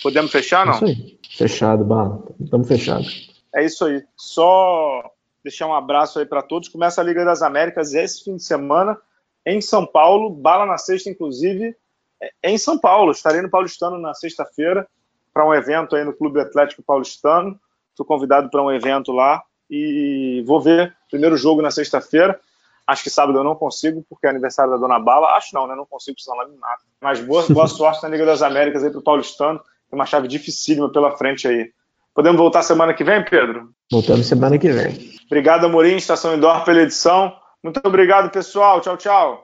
Podemos fechar, não? Isso aí. Fechado, Bala. Estamos fechados. É isso aí. Só deixar um abraço aí para todos. Começa a Liga das Américas esse fim de semana em São Paulo. Bala na sexta, inclusive, é em São Paulo. Estarei no Paulistano na sexta-feira para um evento aí no Clube Atlético Paulistano. Estou convidado para um evento lá e vou ver o primeiro jogo na sexta-feira. Acho que sábado eu não consigo, porque é aniversário da Dona Bala. Acho não, né? Não consigo, senão ela me mata. Mas boa, boa sorte na Liga das Américas aí pro Paulistano. Tem uma chave dificílima pela frente aí. Podemos voltar semana que vem, Pedro? Voltamos semana que vem. Obrigado, Amorim, Estação Indoor, pela edição. Muito obrigado, pessoal. Tchau, tchau.